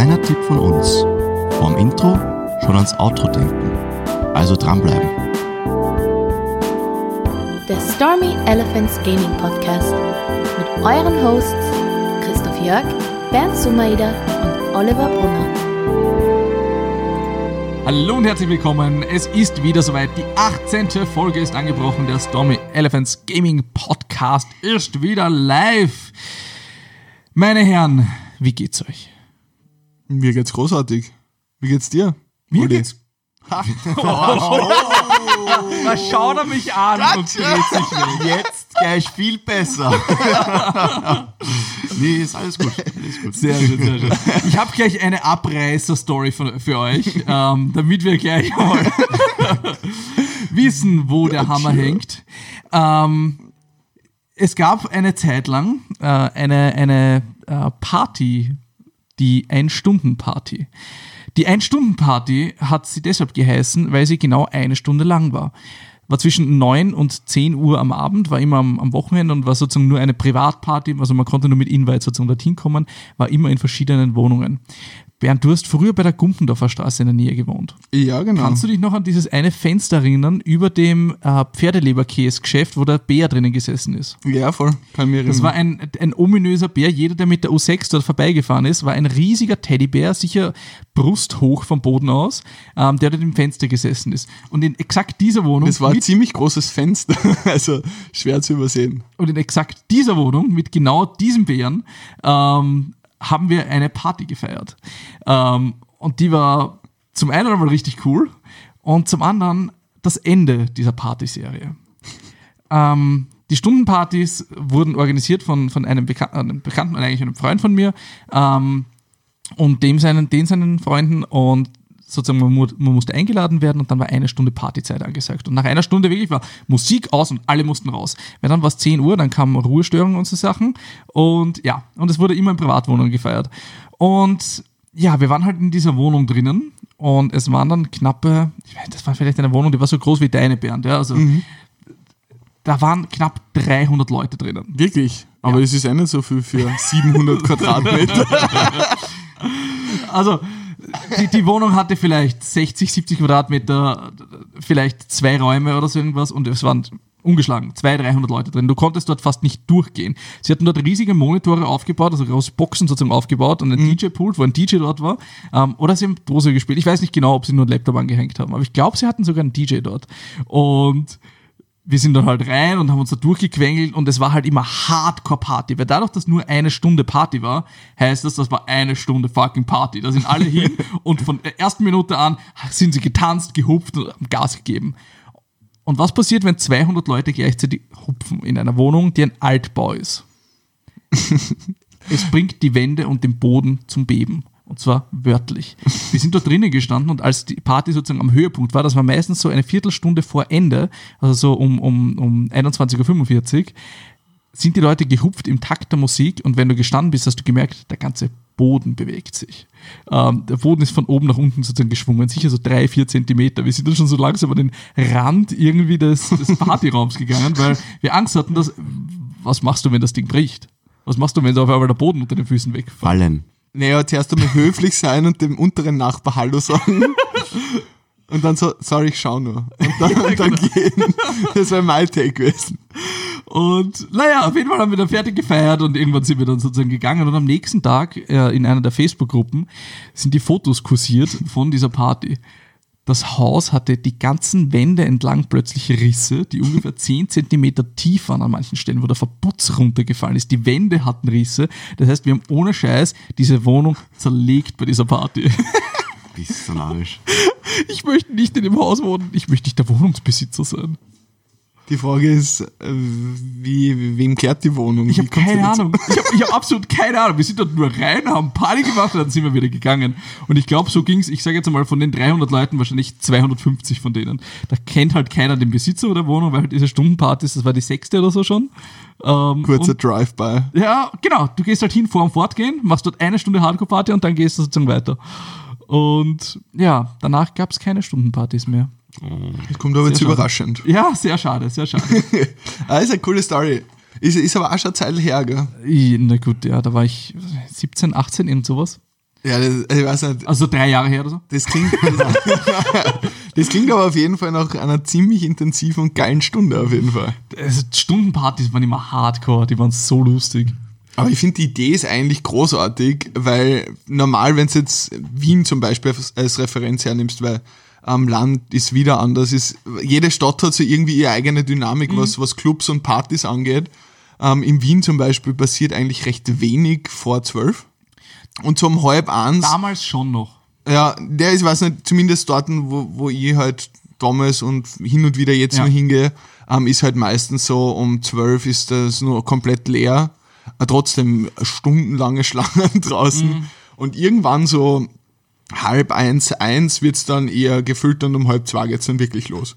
kleiner Tipp von uns. Vorm Intro schon ans Outro denken. Also dranbleiben. Der Stormy Elephants Gaming Podcast mit euren Hosts Christoph Jörg, Bernd Sumaida und Oliver Brunner. Hallo und herzlich willkommen. Es ist wieder soweit. Die 18. Folge ist angebrochen. Der Stormy Elephants Gaming Podcast ist wieder live. Meine Herren, wie geht's euch? Mir geht's großartig. Wie geht's dir? Mir Uli? geht's. Da schaut er mich an und dreht sich weg. Jetzt gleich viel besser. nee, ist alles gut. Alles gut. Sehr schön, sehr schön. Ich habe gleich eine Abreißer-Story für, für euch, ähm, damit wir gleich mal wissen, wo der Hammer hängt. Ähm, es gab eine Zeit lang äh, eine, eine äh, Party, die Ein-Stunden-Party. Die Ein-Stunden-Party hat sie deshalb geheißen, weil sie genau eine Stunde lang war. War zwischen 9 und 10 Uhr am Abend, war immer am, am Wochenende und war sozusagen nur eine Privatparty, also man konnte nur mit Invite sozusagen dorthin kommen, war immer in verschiedenen Wohnungen. Bernd, du hast früher bei der Gumpendorfer Straße in der Nähe gewohnt. Ja, genau. Kannst du dich noch an dieses eine Fenster erinnern über dem äh, Pferdeleberkäse-Geschäft, wo der Bär drinnen gesessen ist? ja, voll. Kann mir Das war ein, ein ominöser Bär. Jeder, der mit der U6 dort vorbeigefahren ist, war ein riesiger Teddybär, sicher brusthoch vom Boden aus, ähm, der dort im Fenster gesessen ist. Und in exakt dieser Wohnung, Das war ein ziemlich großes Fenster, also schwer zu übersehen. und in exakt dieser Wohnung mit genau diesem Bären ähm, haben wir eine Party gefeiert. Ähm, und die war zum einen einmal richtig cool und zum anderen das Ende dieser Partyserie. Ähm, die Stundenpartys wurden organisiert von, von einem, Bekan einem Bekannten, eigentlich einem Freund von mir, ähm, und dem seinen, den seinen Freunden und sozusagen man, man musste eingeladen werden und dann war eine Stunde Partyzeit angesagt. Und nach einer Stunde wirklich war Musik aus und alle mussten raus. Weil dann war es 10 Uhr, dann kamen Ruhestörungen und so Sachen. Und ja, und es wurde immer in Privatwohnungen gefeiert. Und ja, wir waren halt in dieser Wohnung drinnen und es waren dann knappe, ich weiß, das war vielleicht eine Wohnung, die war so groß wie deine, Bernd, ja, also da waren knapp 300 Leute drinnen. Wirklich. Aber Ja. es ist eh nicht so viel für 700 Quadratmeter. Also, die, die Wohnung hatte vielleicht 60, 70 Quadratmeter, vielleicht zwei Räume oder so irgendwas und es waren ungeschlagen 200, 300 Leute drin. Du konntest dort fast nicht durchgehen. Sie hatten dort riesige Monitore aufgebaut, also große Boxen sozusagen aufgebaut und ein DJ-Pult, wo ein DJ dort war. Ähm, oder sie haben Dose gespielt. Ich weiß nicht genau, ob sie nur einen Laptop angehängt haben, aber ich glaube, sie hatten sogar einen DJ dort. Und wir sind dann halt rein und haben uns da durchgequengelt und es war halt immer Hardcore-Party, weil dadurch, dass nur eine Stunde Party war, heißt das, das war eine Stunde fucking Party. Da sind alle hin und von der ersten Minute an sind sie getanzt, gehupft und haben Gas gegeben. Und was passiert, wenn 200 Leute gleichzeitig hupfen in einer Wohnung, die ein Altbau ist? es bringt die Wände und den Boden zum Beben. Und zwar wörtlich. Wir sind dort drinnen gestanden und als die Party sozusagen am Höhepunkt war, das war meistens so eine Viertelstunde vor Ende, also so um, um, um 21.45 Uhr, sind die Leute gehupft im Takt der Musik und wenn du gestanden bist, hast du gemerkt, der ganze Boden bewegt sich. Ähm, der Boden ist von oben nach unten sozusagen geschwungen, sicher so drei, vier Zentimeter. Wir sind dann schon so langsam an den Rand irgendwie des, des Partyraums gegangen, weil wir Angst hatten, dass, was machst du, wenn das Ding bricht? Was machst du, wenn so auf einmal der Boden unter den Füßen wegfällt? Fallen. Naja, zuerst einmal höflich sein und dem unteren Nachbar Hallo sagen. Und dann so, sorry, ich schau nur. Und dann, und dann gehen. Das wäre mein Take gewesen. Und naja, auf jeden Fall haben wir dann fertig gefeiert und irgendwann sind wir dann sozusagen gegangen und am nächsten Tag äh, in einer der Facebook-Gruppen sind die Fotos kursiert von dieser Party. Das Haus hatte die ganzen Wände entlang plötzlich Risse, die ungefähr 10 Zentimeter tief waren an manchen Stellen, wo der Verputz runtergefallen ist. Die Wände hatten Risse. Das heißt, wir haben ohne Scheiß diese Wohnung zerlegt bei dieser Party. Bist du. Ich möchte nicht in dem Haus wohnen. Ich möchte nicht der Wohnungsbesitzer sein. Die Frage ist, äh, wie, wem kehrt die Wohnung? Ich habe keine? Ahnung. Ich habe hab absolut keine Ahnung. Wir sind dort nur rein, haben Party gemacht und dann sind wir wieder gegangen. Und ich glaube, so ging's. ich sage jetzt mal, von den 300 Leuten wahrscheinlich 250 von denen. Da kennt halt keiner den Besitzer der Wohnung, weil halt diese Stundenpartys, das war die sechste oder so schon. Ähm, Kurzer Drive-by. Ja, genau. Du gehst halt hin vor dem Fortgehen, machst dort eine Stunde Hardcore-Party und dann gehst du sozusagen weiter. Und ja, danach gab es keine Stundenpartys mehr. Das kommt aber jetzt schade. überraschend. Ja, sehr schade, sehr schade. ah, ist eine coole Story. Ist, ist aber auch schon eine Zeit her, gell? I- Na gut, ja, da war ich 17, 18, irgend sowas. Ja, das, ich weiß nicht. Also drei Jahre her oder so. Das klingt, das, klingt aber auf jeden Fall nach einer ziemlich intensiven und geilen Stunde auf jeden Fall. Also Stundenpartys waren immer hardcore, die waren so lustig. Aber ich finde, die Idee ist eigentlich großartig, weil normal, wenn du jetzt Wien zum Beispiel als Referenz hernimmst, weil am Land ist wieder anders, ist, jede Stadt hat so irgendwie ihre eigene Dynamik, was, was Clubs und Partys angeht. Ähm, in Wien zum Beispiel passiert eigentlich recht wenig vor zwölf. Und so um halb eins, Damals schon noch. ja, der ist, weiß nicht, zumindest dort, wo, wo ich halt damals und hin und wieder jetzt Ja. noch hingehe, ähm, ist halt meistens so, um zwölf ist das nur komplett leer. Äh, trotzdem stundenlange Schlangen draußen. Und irgendwann so halb eins, eins wird's dann eher gefüllt und um halb zwei geht's dann wirklich los.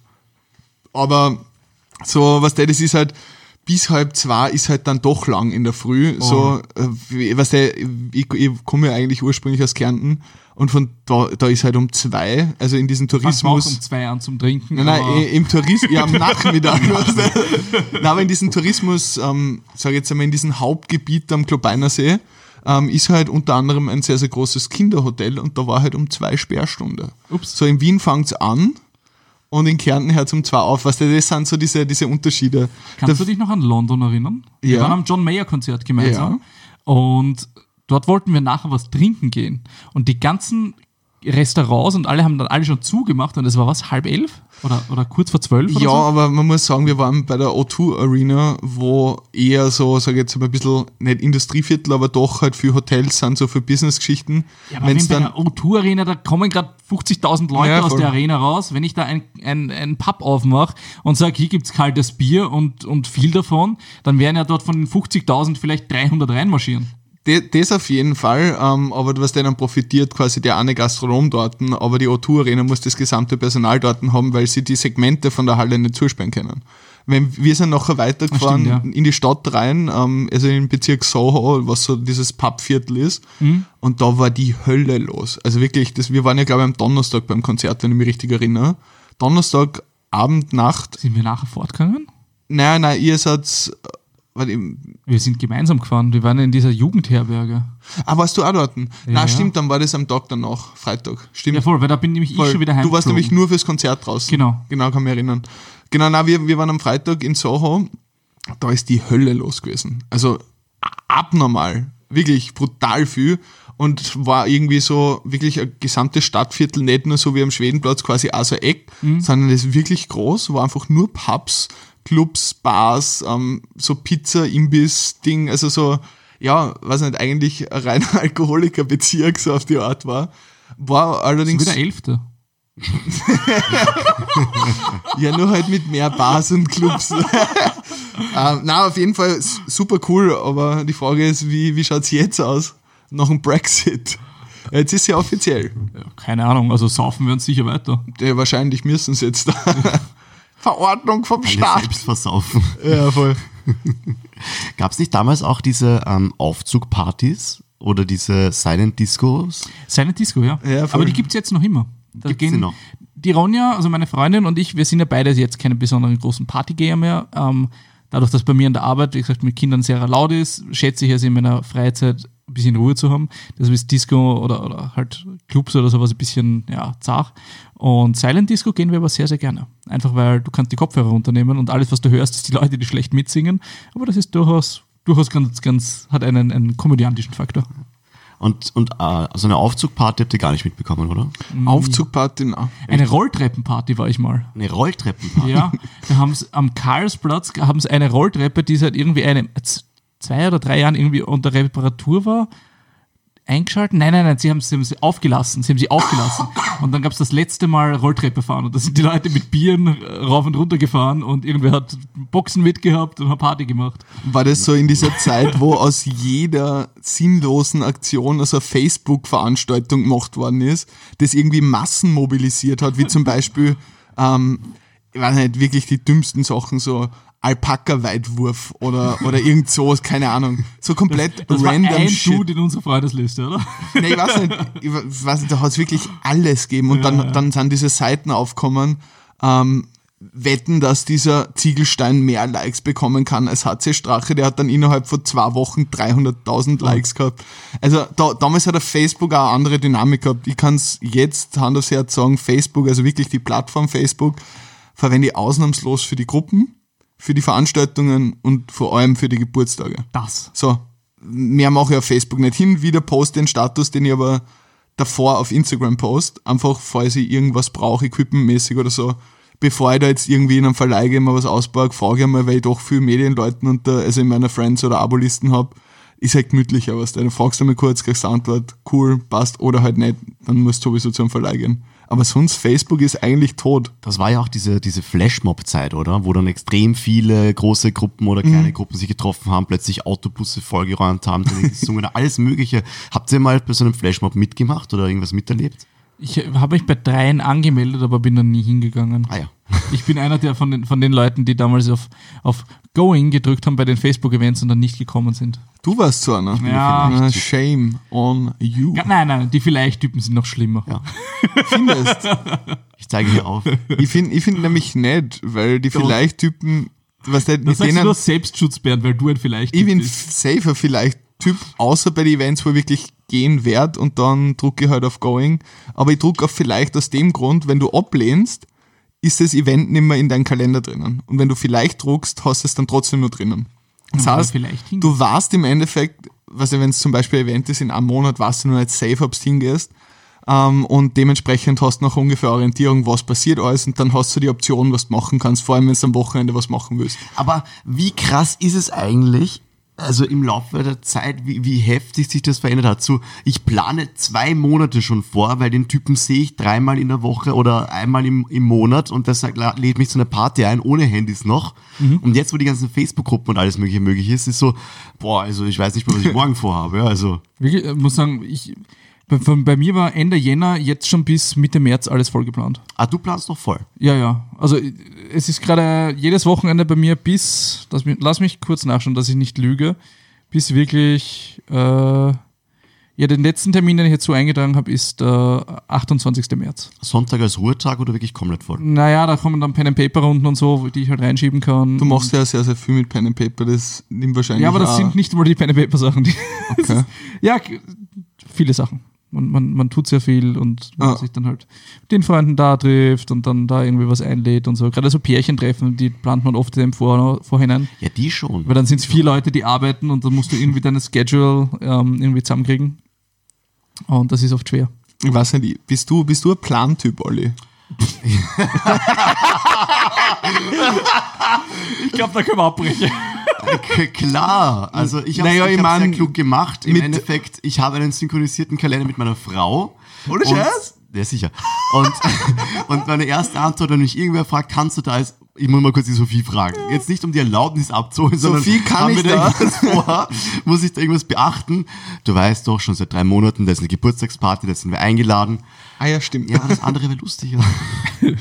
Aber so, was der, das ist halt, bis halb zwei ist halt dann doch lang in der Früh. So, äh, was der, ich, ich komme ja eigentlich ursprünglich aus Kärnten und von da, da ist halt um zwei, also in diesem wir auch Tourismus. um zwei an zum Trinken. Nein, nein, im Tourismus, ja, am Nachmittag. Nein, aber in diesem Tourismus, ähm, sag ich jetzt einmal, in diesem Hauptgebiet am Klobeiner See, ähm, ist halt unter anderem ein sehr, sehr großes Kinderhotel und da war halt um zwei Sperrstunde. Ups. So in Wien fängt's an und in Kärnten hört um zwei auf. Weißt du, das sind so diese, diese Unterschiede. Kannst Da- du dich noch an London erinnern? Wir Ja. waren am John Mayer Konzert gemeinsam und dort wollten wir nachher was trinken gehen und die ganzen Restaurants und alle haben dann alle schon zugemacht und es war was, halb elf? Oder, oder kurz vor zwölf? Ja, so? aber man muss sagen, wir waren bei der O2 Arena, wo eher so, sag ich jetzt mal ein bisschen, nicht Industrieviertel, aber doch halt für Hotels sind, so für Businessgeschichten. Ja, aber Wenn's wenn bei der O2 Arena, da kommen gerade 50.000 Leute Ja, aus voll. der Arena raus. Wenn ich da ein, ein, ein Pub aufmache und sage, hier gibt's kaltes Bier und, und viel davon, dann werden ja dort von den 50.000 vielleicht 300 reinmarschieren. Das auf jeden Fall, ähm, aber was dann profitiert quasi der eine Gastronom dort, aber die O2 Arena muss das gesamte Personal dort haben, weil sie die Segmente von der Halle nicht zusperren können. Wenn, wir sind nachher weitergefahren Stimmt, ja. in die Stadt rein, ähm, also im Bezirk Soho, was so dieses Pubviertel ist, Mhm. und da war die Hölle los. Also wirklich, das, wir waren ja glaube ich am Donnerstag beim Konzert, wenn ich mich richtig erinnere. Donnerstag, Abend, Nacht, Sind wir nachher fortgegangen? nein, nein, ihr seid, warte, Wir sind gemeinsam gefahren. Wir waren in dieser Jugendherberge. ah, warst du auch dort? Ja. Na, stimmt, dann war das am Tag danach, Freitag. Stimmt. Ja, voll, weil da bin nämlich Voll. ich schon wieder heim. Du warst nämlich nur fürs Konzert draußen. Genau. Genau, kann mich erinnern. Genau, na, wir, wir waren am Freitag in Soho. Da ist die Hölle los gewesen. Also abnormal. Wirklich brutal viel. Und war irgendwie so wirklich ein gesamtes Stadtviertel, nicht nur so wie am Schwedenplatz, quasi auch so ein Eck, Mhm. sondern das ist wirklich groß, war einfach nur Pubs, Clubs, Bars, ähm, so Pizza, Imbiss, Ding, also so, ja, weiß nicht, eigentlich ein reiner Alkoholikerbezirk, so auf die Art war. War allerdings. ist wieder Elfte. Ja, nur halt mit mehr Bars und Clubs. ähm, na, auf jeden Fall super cool, aber die Frage ist, wie, wie schaut's jetzt aus? Nach dem Brexit. Jetzt ist ja offiziell. Ja, keine Ahnung, also saufen wir uns sicher weiter. Ja, wahrscheinlich müssen sie jetzt da. Verordnung vom Alle Staat. selbst versaufen. Ja, voll. Gab es nicht damals auch diese ähm, Aufzugpartys oder diese Silent Discos? Silent Disco, ja. Ja, voll. Aber die gibt's jetzt noch immer. Da Gibt's die noch? Die Ronja, also meine Freundin und ich, wir sind ja beide jetzt keine besonderen großen Partygeher mehr. Ähm, dadurch, dass bei mir in der Arbeit, wie gesagt, mit Kindern sehr laut ist, schätze ich es in meiner Freizeit ein bisschen Ruhe zu haben. Das ist Disco oder, oder halt Clubs oder sowas ein bisschen ja, zart. Und Silent Disco gehen wir aber sehr, sehr gerne. Einfach weil du kannst die Kopfhörer runternehmen und alles, was du hörst, ist die Leute, die schlecht mitsingen. Aber das ist durchaus, durchaus ganz, ganz, hat einen, einen komödiantischen Faktor. Und, und äh, so eine Aufzugparty habt ihr gar nicht mitbekommen, oder? Aufzugparty, na. Eine Rolltreppenparty war ich mal. Eine Rolltreppenparty. Ja, da haben sie am Karlsplatz haben sie eine Rolltreppe, die seit irgendwie eine, z- zwei oder drei Jahren irgendwie unter Reparatur war, eingeschaltet. Nein, nein, nein, sie haben, sie haben sie aufgelassen. Sie haben sie aufgelassen. Und dann gab es das letzte Mal Rolltreppe fahren. Und da sind die Leute mit Bieren äh, rauf und runter gefahren und irgendwer hat Boxen mitgehabt und hat Party gemacht. War das so in dieser Zeit, wo aus jeder sinnlosen Aktion also Facebook-Veranstaltung gemacht worden ist, das irgendwie Massen mobilisiert hat, wie zum Beispiel, ähm, ich weiß nicht, wirklich die dümmsten Sachen, so Alpaka-Weitwurf oder, oder irgend sowas, keine Ahnung. So komplett Das random war ein Shit. Dude in unserer Freundesliste, oder? Nee, ich weiß nicht, ich weiß nicht, da hat es wirklich alles gegeben und dann, dann sind diese Seiten aufgekommen, ähm, wetten, dass dieser Ziegelstein mehr Likes bekommen kann als HC Strache. Der hat dann innerhalb von zwei Wochen 300.000 Likes gehabt. Also da, damals hat der Facebook auch eine andere Dynamik gehabt. Ich kann es jetzt Hand aufs Herz sagen, Facebook, also wirklich die Plattform Facebook, verwende ich ausnahmslos für die Gruppen, für die Veranstaltungen und vor allem für die Geburtstage. Das. So, mehr mache ich auf Facebook nicht hin. Wieder poste den Status, den ich aber davor auf Instagram post. Einfach, falls ich irgendwas brauche, equipmentmäßig oder so. Bevor ich da jetzt irgendwie in einem Verleih gehe, mal was ausbaue, frage ich einmal, weil ich doch viel Medienleuten unter, also in meiner Friends- oder Abolisten habe, ist halt gemütlicher, was Dann fragst du mal kurz, kriegst Antwort, cool, passt, oder halt nicht, dann musst du sowieso zum Verleih gehen. Aber sonst, Facebook ist eigentlich tot. Das war ja auch diese, diese Flashmob-Zeit, oder? Wo dann extrem viele große Gruppen oder kleine Gruppen sich getroffen haben, plötzlich Autobusse vollgeräumt haben, gesungen, alles Mögliche. Habt ihr mal bei so einem Flashmob mitgemacht oder irgendwas miterlebt? Ich habe mich bei dreien angemeldet, aber bin dann nie hingegangen. Ah ja. Ich bin einer der von den, von den Leuten, die damals auf, auf Going gedrückt haben bei den Facebook-Events und dann nicht gekommen sind. Du warst so einer. Ja. Na, Shame on you. Ja, nein, nein, die Vielleicht-Typen sind noch schlimmer. Ja. Findest? Ich zeige hier auf. Ich finde ich find nämlich nicht, weil die vielleicht Typen, was der, Das denen, nur Selbstschutz, Bernd, weil du ein Vielleicht-Typ ich bin bist. safer vielleicht Typ, außer bei den Events, wo ich wirklich gehen werde und dann drucke ich halt auf Going. Aber ich drucke auf vielleicht aus dem Grund, wenn du ablehnst, ist das Event nicht mehr in deinem Kalender drinnen. Und wenn du vielleicht druckst, hast du es dann trotzdem nur drinnen. Das Ja, heißt, du warst im Endeffekt, was wenn es zum Beispiel ein Event ist in einem Monat, warst du nur nicht safe, ob du hingehst. Ähm, und dementsprechend hast du noch ungefähr Orientierung, was passiert alles und dann hast du die Option, was du machen kannst, vor allem wenn du am Wochenende was machen willst. Aber wie krass ist es eigentlich, also im Laufe der Zeit, wie, wie heftig sich das verändert hat? So, ich plane zwei Monate schon vor, weil den Typen sehe ich dreimal in der Woche oder einmal im, im Monat und la- lädt mich zu einer Party ein, ohne Handys noch. Und jetzt, wo die ganzen Facebook-Gruppen und alles mögliche möglich ist, ist so, boah, also ich weiß nicht mehr, was ich morgen vorhabe. Ja, also, Wirklich, ich muss sagen, ich, bei, bei mir war Ende Jänner jetzt schon bis Mitte März alles vollgeplant. ah, du planst noch voll. Ja, ja. Also äh, es ist gerade jedes Wochenende bei mir bis, lass mich, lass mich kurz nachschauen, dass ich nicht lüge, bis wirklich, äh, ja, den letzten Termin, den ich jetzt so eingetragen habe, ist der 28. März. Sonntag als Ruhetag oder wirklich komplett voll? Naja, da kommen dann Pen and Paper Runden und so, die ich halt reinschieben kann. Du machst ja sehr, sehr viel mit Pen and Paper, das nimmt wahrscheinlich ja, aber das sind nicht mal die Pen and Paper Sachen. Die Okay. ja, viele Sachen. Man, man, man tut sehr viel und Ah. sich dann halt mit den Freunden da trifft und dann da irgendwie was einlädt und so. Gerade so Pärchentreffen, die plant man oft im Vor Vorhinein. Ja, die schon. Weil dann sind es vier Leute, die arbeiten und dann musst du irgendwie deine Schedule ähm, irgendwie zusammenkriegen. Und das ist oft schwer. Ich weiß nicht, bist du, bist du ein Plantyp, Olli? Ich glaube, da können wir abbrechen. K klar, also ich habe Naja, mein, sehr klug gemacht. Im Endeffekt, ich habe einen synchronisierten Kalender mit meiner Frau. Ohne Scherz? Ja, sicher. Und, und meine erste Antwort, wenn mich irgendwer fragt, kannst du da als ich muss mal kurz die Sophie fragen. Jetzt nicht, um die Erlaubnis abzuholen, sondern Sophie, kann ich da vor? Muss ich da irgendwas beachten? Du weißt doch, schon seit drei Monaten, da ist eine Geburtstagsparty, da sind wir eingeladen. Ah ja, stimmt. Ja, das andere wäre lustiger.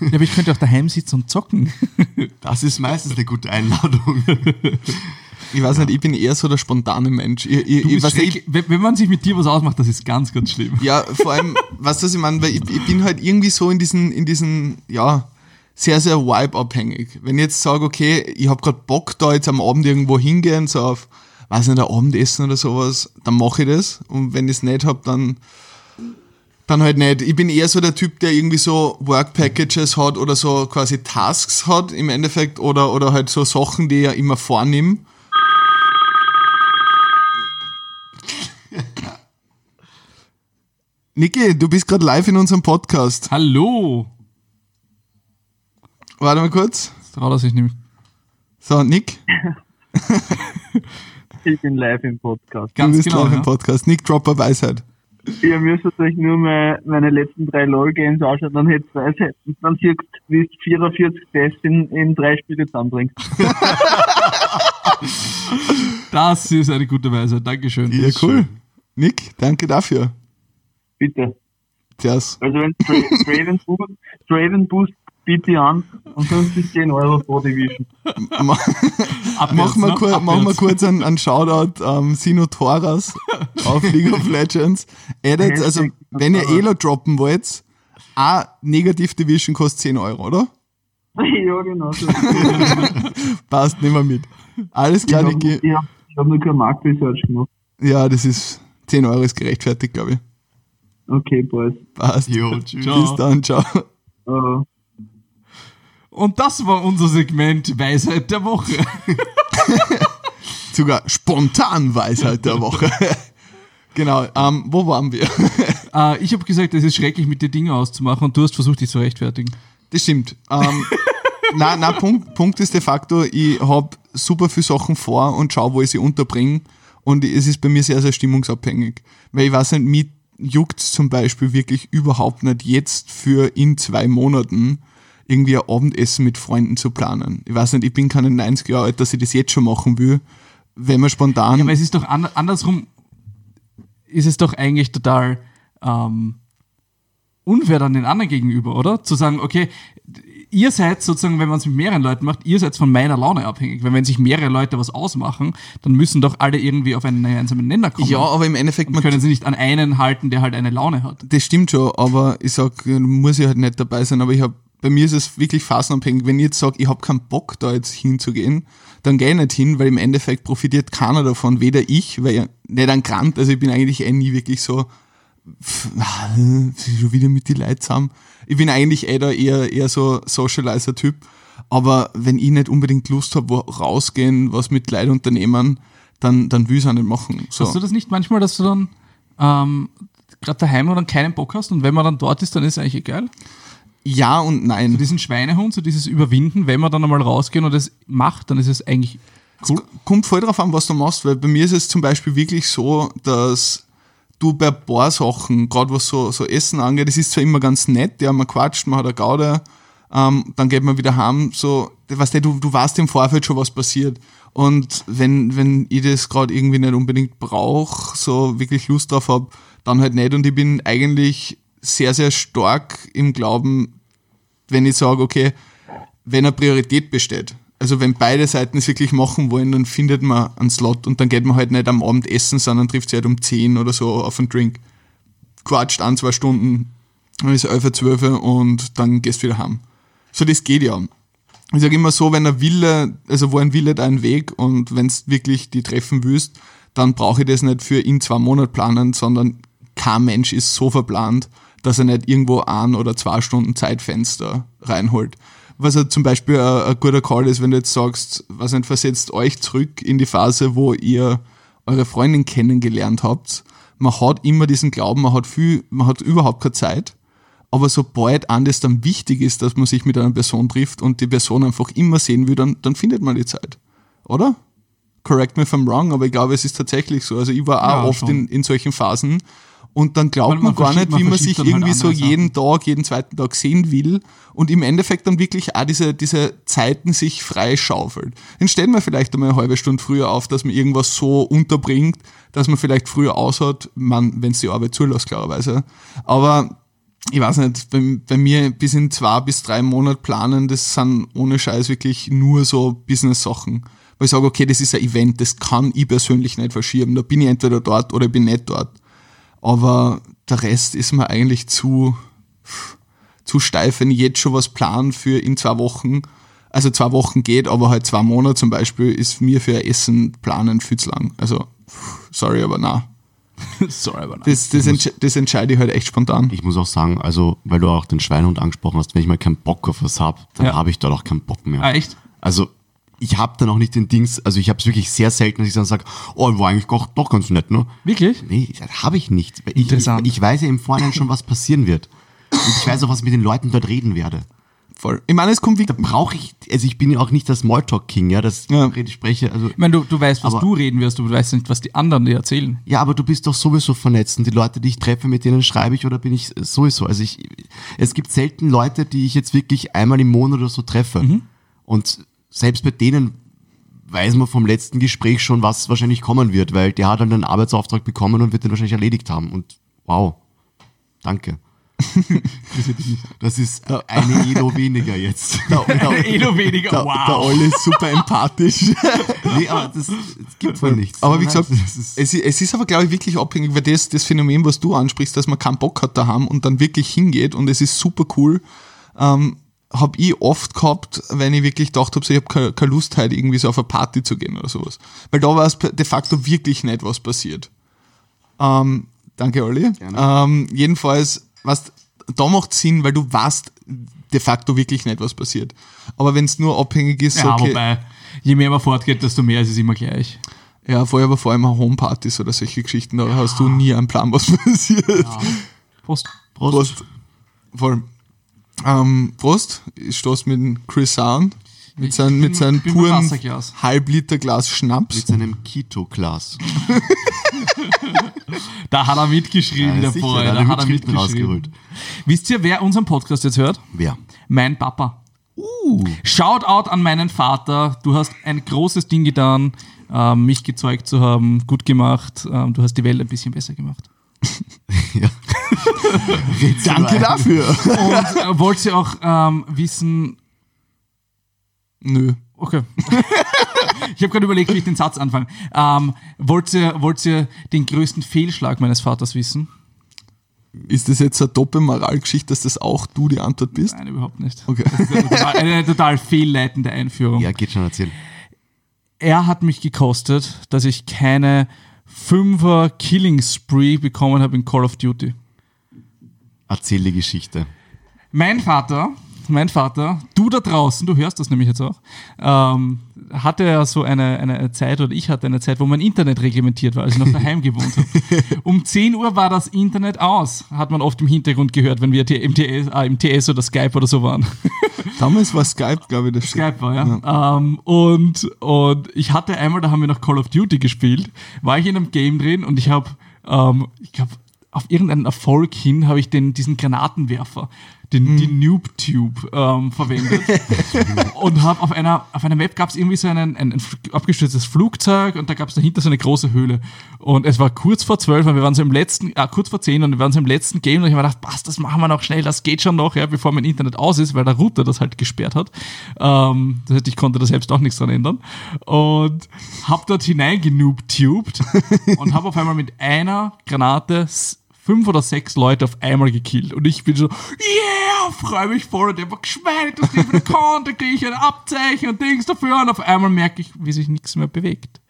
Ja, aber ich könnte auch daheim sitzen und zocken. Das ist meistens eine gute Einladung. Ich weiß nicht, ich bin eher so der spontane Mensch. Ich, ich, ich weiß nicht, wenn, wenn man sich mit dir was ausmacht, das ist ganz, ganz schlimm. Ja, vor allem, weißt du, was ich meine? Weil ich, ich bin halt irgendwie so in diesen, in diesen, ja, sehr, sehr vibe-abhängig. Wenn ich jetzt sage, okay, ich habe gerade Bock, da jetzt am Abend irgendwo hingehen, so auf, weiß nicht, ein Abendessen oder sowas, dann mache ich das. Und wenn ich es nicht habe, dann, dann halt nicht. Ich bin eher so der Typ, der irgendwie so Work-Packages hat oder so quasi Tasks hat im Endeffekt oder, oder halt so Sachen, die ich ja immer vornehme. Niki, du bist gerade live in unserem Podcast. Hallo! Warte mal kurz. Das traut er sich nämlich. So, Nick, Ich bin live im Podcast. Ganz du bist genau. live Ja. im Podcast. Nick Dropper Weisheit. Ihr müsst euch nur mal meine letzten drei LOL-Games anschauen, dann hättet ihr Weisheit. Dann siehst du, wie du 44 Tests in, in drei Spiele zusammenbringst. Das ist eine gute Weise. Dankeschön. Ja, cool. Nick, danke dafür. Bitte. Tschüss. Also wenn Tra- Draven Boost, Draven Boost bitte an und sonst ist 10 Euro pro Division. Ma- Abwärts, Mach mal, ne? kur mach mal kurz einen, einen Shoutout ähm, Sino Toras auf League of Legends. Edit, also wenn ihr Elo droppen wollt, a Negativ Division kostet 10 Euro, oder? ja, genau. Passt, nehmen wir mit. Alles klar, habe ich ich hab nur kein Marktresearch gemacht. Ja, das ist 10 Euro ist gerechtfertigt, glaube ich. Okay, Boys. Passt. Jo, tschüss. Bis dann, ciao. Uh, Und das war unser Segment Weisheit der Woche. Sogar spontan Weisheit der Woche. genau, ähm, wo waren wir? äh, ich habe gesagt, es ist schrecklich, mit dir Dinge auszumachen und du hast versucht, dich zu rechtfertigen. Das stimmt. Ähm, na, na, Punkt, Punkt ist de facto, ich habe super viele Sachen vor und schaue, wo ich sie unterbringe. Und es ist bei mir sehr, sehr stimmungsabhängig. Weil ich weiß nicht, mich juckt zum Beispiel wirklich überhaupt nicht jetzt für in zwei Monaten irgendwie ein Abendessen mit Freunden zu planen. Ich weiß nicht, ich bin keine 90 Jahre alt, dass ich das jetzt schon machen will. Wenn man spontan. Ja, aber es ist doch an, andersrum, ist es doch eigentlich total ähm, unfair dann den anderen gegenüber, oder? Zu sagen, okay, ihr seid sozusagen, wenn man es mit mehreren Leuten macht, ihr seid von meiner Laune abhängig. Weil wenn sich mehrere Leute was ausmachen, dann müssen doch alle irgendwie auf einen gemeinsamen Nenner kommen. ja, aber im Endeffekt, Und man können sie nicht an einen halten, der halt eine Laune hat. Das stimmt schon, aber ich sag, muss ich halt nicht dabei sein, aber ich hab, bei mir ist es wirklich phasenabhängig. Wenn ich jetzt sage, ich habe keinen Bock, da jetzt hinzugehen, dann gehe ich nicht hin, weil im Endeffekt profitiert keiner davon, weder ich, weil ich nicht ein Grant, also ich bin eigentlich eh nie wirklich so, pff, ah, schon wieder mit die Leuten zusammen. Ich bin eigentlich eh da eher, eher so Socializer-Typ, aber wenn ich nicht unbedingt Lust habe, wo rausgehen, was mit Leuten unternehmen, dann, dann will ich es auch nicht machen. So. Hast du das nicht manchmal, dass du dann ähm, gerade daheim oder keinen Bock hast und wenn man dann dort ist, dann ist es eigentlich egal? Ja und nein. Diesen Schweinehund, so dieses Überwinden, wenn wir dann einmal rausgehen und es macht, dann ist es eigentlich cool. kommt voll drauf an, was du machst, weil bei mir ist es zum Beispiel wirklich so, dass du bei ein paar Sachen, gerade was so, so Essen angeht, es ist zwar immer ganz nett, ja, man quatscht, man hat eine Gaude, ähm, dann geht man wieder heim, so, weißt du, du, du weißt im Vorfeld schon, was passiert. Und wenn, wenn ich das gerade irgendwie nicht unbedingt brauche, so wirklich Lust drauf habe, dann halt nicht. Und ich bin eigentlich sehr, sehr stark im Glauben, wenn ich sage, okay, wenn eine Priorität besteht, also wenn beide Seiten es wirklich machen wollen, dann findet man einen Slot und dann geht man halt nicht am Abend essen, sondern trifft sich halt um 10 oder so auf einen Drink. Quatscht ein, zwei Stunden, dann ist 11, 12 und dann gehst du wieder heim. So, das geht ja. Ich sage immer so, wenn ein Wille, also wo ein Wille, da ein Weg und wenn es wirklich die treffen willst, dann brauche ich das nicht für in zwei Monate planen, sondern kein Mensch ist so verplant, dass er nicht irgendwo ein oder zwei Stunden Zeitfenster reinholt. Was ja zum Beispiel ein, guter Call ist, wenn du jetzt sagst, was nicht, versetzt euch zurück in die Phase, wo ihr eure Freundin kennengelernt habt. Man hat immer diesen Glauben, man hat viel, man hat überhaupt keine Zeit. Aber sobald an das dann wichtig ist, dass man sich mit einer Person trifft und die Person einfach immer sehen will, dann, dann findet man die Zeit. Oder? Correct me if I'm wrong, aber ich glaube, es ist tatsächlich so. Also ich war auch Ja, oft schon. in, in solchen Phasen und dann glaubt man, man gar nicht, wie man man verschiebt sich halt irgendwie so andere jeden Tag, jeden zweiten Tag sehen will und im Endeffekt dann wirklich auch diese, diese Zeiten sich freischaufelt. Dann stellen wir vielleicht einmal eine halbe Stunde früher auf, dass man irgendwas so unterbringt, dass man vielleicht früher aushört, man, wenn es die Arbeit zulässt, klarerweise. Aber ich weiß nicht, bei, bei mir bis in zwei bis drei Monate planen, das sind ohne Scheiß wirklich nur so Business-Sachen. Weil ich sage, okay, das ist ein Event, das kann ich persönlich nicht verschieben. Da bin ich entweder dort oder ich bin nicht dort. Aber der Rest ist mir eigentlich zu, zu steif, wenn ich jetzt schon was plan für in zwei Wochen. Also zwei Wochen geht, aber halt zwei Monate zum Beispiel ist mir für ein Essen planen viel zu lang. Also, sorry, aber na. Sorry, aber nein. Das, das, entsch das entscheide ich halt echt spontan. Ich muss auch sagen, also, weil du auch den Schweinehund angesprochen hast, wenn ich mal keinen Bock auf was habe, dann Ja. habe ich dort auch keinen Bock mehr. Ah, echt? Also, ich habe dann auch nicht den Dings, also ich habe es wirklich sehr selten, dass ich dann sage, oh, war eigentlich doch, doch ganz nett, ne? Wirklich? Nee, das habe ich nicht. Ich, ich, Interessant. ich weiß ja im Vorhinein schon, was passieren wird. Und ich weiß auch, was ich mit den Leuten dort reden werde. Voll. Ich meine, es kommt wie, Da brauche ich, also ich bin ja auch nicht der Smalltalk-King, ja, das Ja. ich spreche, also Ich meine, du, du weißt, was Aber- du reden wirst, du weißt nicht, was die anderen dir erzählen. Ja, aber du bist doch sowieso vernetzt und die Leute, die ich treffe, mit denen schreibe ich oder bin ich sowieso. Also ich, es gibt selten Leute, die ich jetzt wirklich einmal im Monat oder so treffe. Und selbst bei denen weiß man vom letzten Gespräch schon, was wahrscheinlich kommen wird, weil der hat dann einen Arbeitsauftrag bekommen und wird den wahrscheinlich erledigt haben. Und wow, danke. das ist eine Elo weniger jetzt. eh nur weniger. der, der Olli ist super empathisch. nee, aber das, das gibt man nichts. Aber wie gesagt, ist, es, ist- es ist aber, glaube ich, wirklich abhängig, weil das, das Phänomen, was du ansprichst, dass man keinen Bock hat daheim und dann wirklich hingeht und es ist super cool, ähm, habe ich oft gehabt, wenn ich wirklich gedacht habe, so, ich habe keine, Lust heute irgendwie so auf eine Party zu gehen oder sowas. Weil da war es de facto wirklich nicht, was passiert. Ähm, danke, Olli. Ähm, jedenfalls, was da macht Sinn, weil du weißt de facto wirklich nicht, was passiert. Aber wenn es nur abhängig ist, Ja, okay, wobei, je mehr man fortgeht, desto mehr ist es immer gleich. ja, vorher war vor allem Homepartys oder solche Geschichten, da hast du nie einen Plan, was passiert. Prost. Prost. Voll. Ähm, Prost. Ich stoß mit Chris an. Mit seinem, mit seinem puren Wasserglas. Halbliter Glas Schnaps. Mit seinem Keto-Glas. Da hat er mitgeschrieben, Ja, der sicher, Boy. da hat Da er hat er mitgeschrieben. rausgeholt. Wisst ihr, wer unseren Podcast jetzt hört? Wer? Mein Papa. Uh. Shoutout an meinen Vater. Du hast ein großes Ding getan, ähm, mich gezeugt zu haben. Gut gemacht. Ähm, du hast die Welt ein bisschen besser gemacht. Ja. Danke dafür. Und äh, wollt ihr auch ähm, wissen, Nö. Okay. ich habe gerade überlegt, wie ich den Satz anfange. Ähm, wollt, ihr, wollt ihr den größten Fehlschlag meines Vaters wissen? Ist das jetzt eine Doppelmoralgeschichte, dass das auch du die Antwort bist? Nein, überhaupt nicht. Okay. Das ist eine total, eine total fehlleitende Einführung. Ja, geht schon erzählen. Er hat mich gekostet, dass ich keine Fünfer Killing Spree bekommen habe in Call of Duty. Erzähl die Geschichte. Mein Vater, mein Vater, du da draußen, du hörst das nämlich jetzt auch, ähm, hatte ja so eine, eine Zeit, oder ich hatte eine Zeit, wo mein Internet reglementiert war, als ich noch daheim gewohnt habe. Um 10 Uhr war das Internet aus, hat man oft im Hintergrund gehört, wenn wir im TS, ah, im TS oder Skype oder so waren. Damals war Skype, glaube ich, das Skype war, ja. Ähm, und, und ich hatte einmal, da haben wir noch Call of Duty gespielt, war ich in einem Game drin und ich habe, ähm, ich glaube, auf irgendeinen Erfolg hin habe ich den, diesen Granatenwerfer, den, die Noob Tube ähm, verwendet. Und habe auf einer, auf einer Map gab es irgendwie so einen, ein, ein abgestürztes Flugzeug und da gab es dahinter so eine große Höhle. Und es war kurz vor zwölf und wir waren so im letzten, ah, kurz vor zehn und wir waren so im letzten Game und ich habe mir gedacht, passt, das machen wir noch schnell, das geht schon noch, ja, bevor mein Internet aus ist, weil der Router das halt gesperrt hat. Ähm, das heißt, ich konnte da selbst auch nichts dran ändern. Und habe dort hineingenoob-tubed und habe auf einmal mit einer Granate fünf oder sechs Leute auf einmal gekillt. Und ich bin so, yeah, freue mich voll. Und der war geschmeidig, dass ich wieder konnte, kriege ich ein Abzeichen und Dings dafür. Und auf einmal merke ich, wie sich nichts mehr bewegt.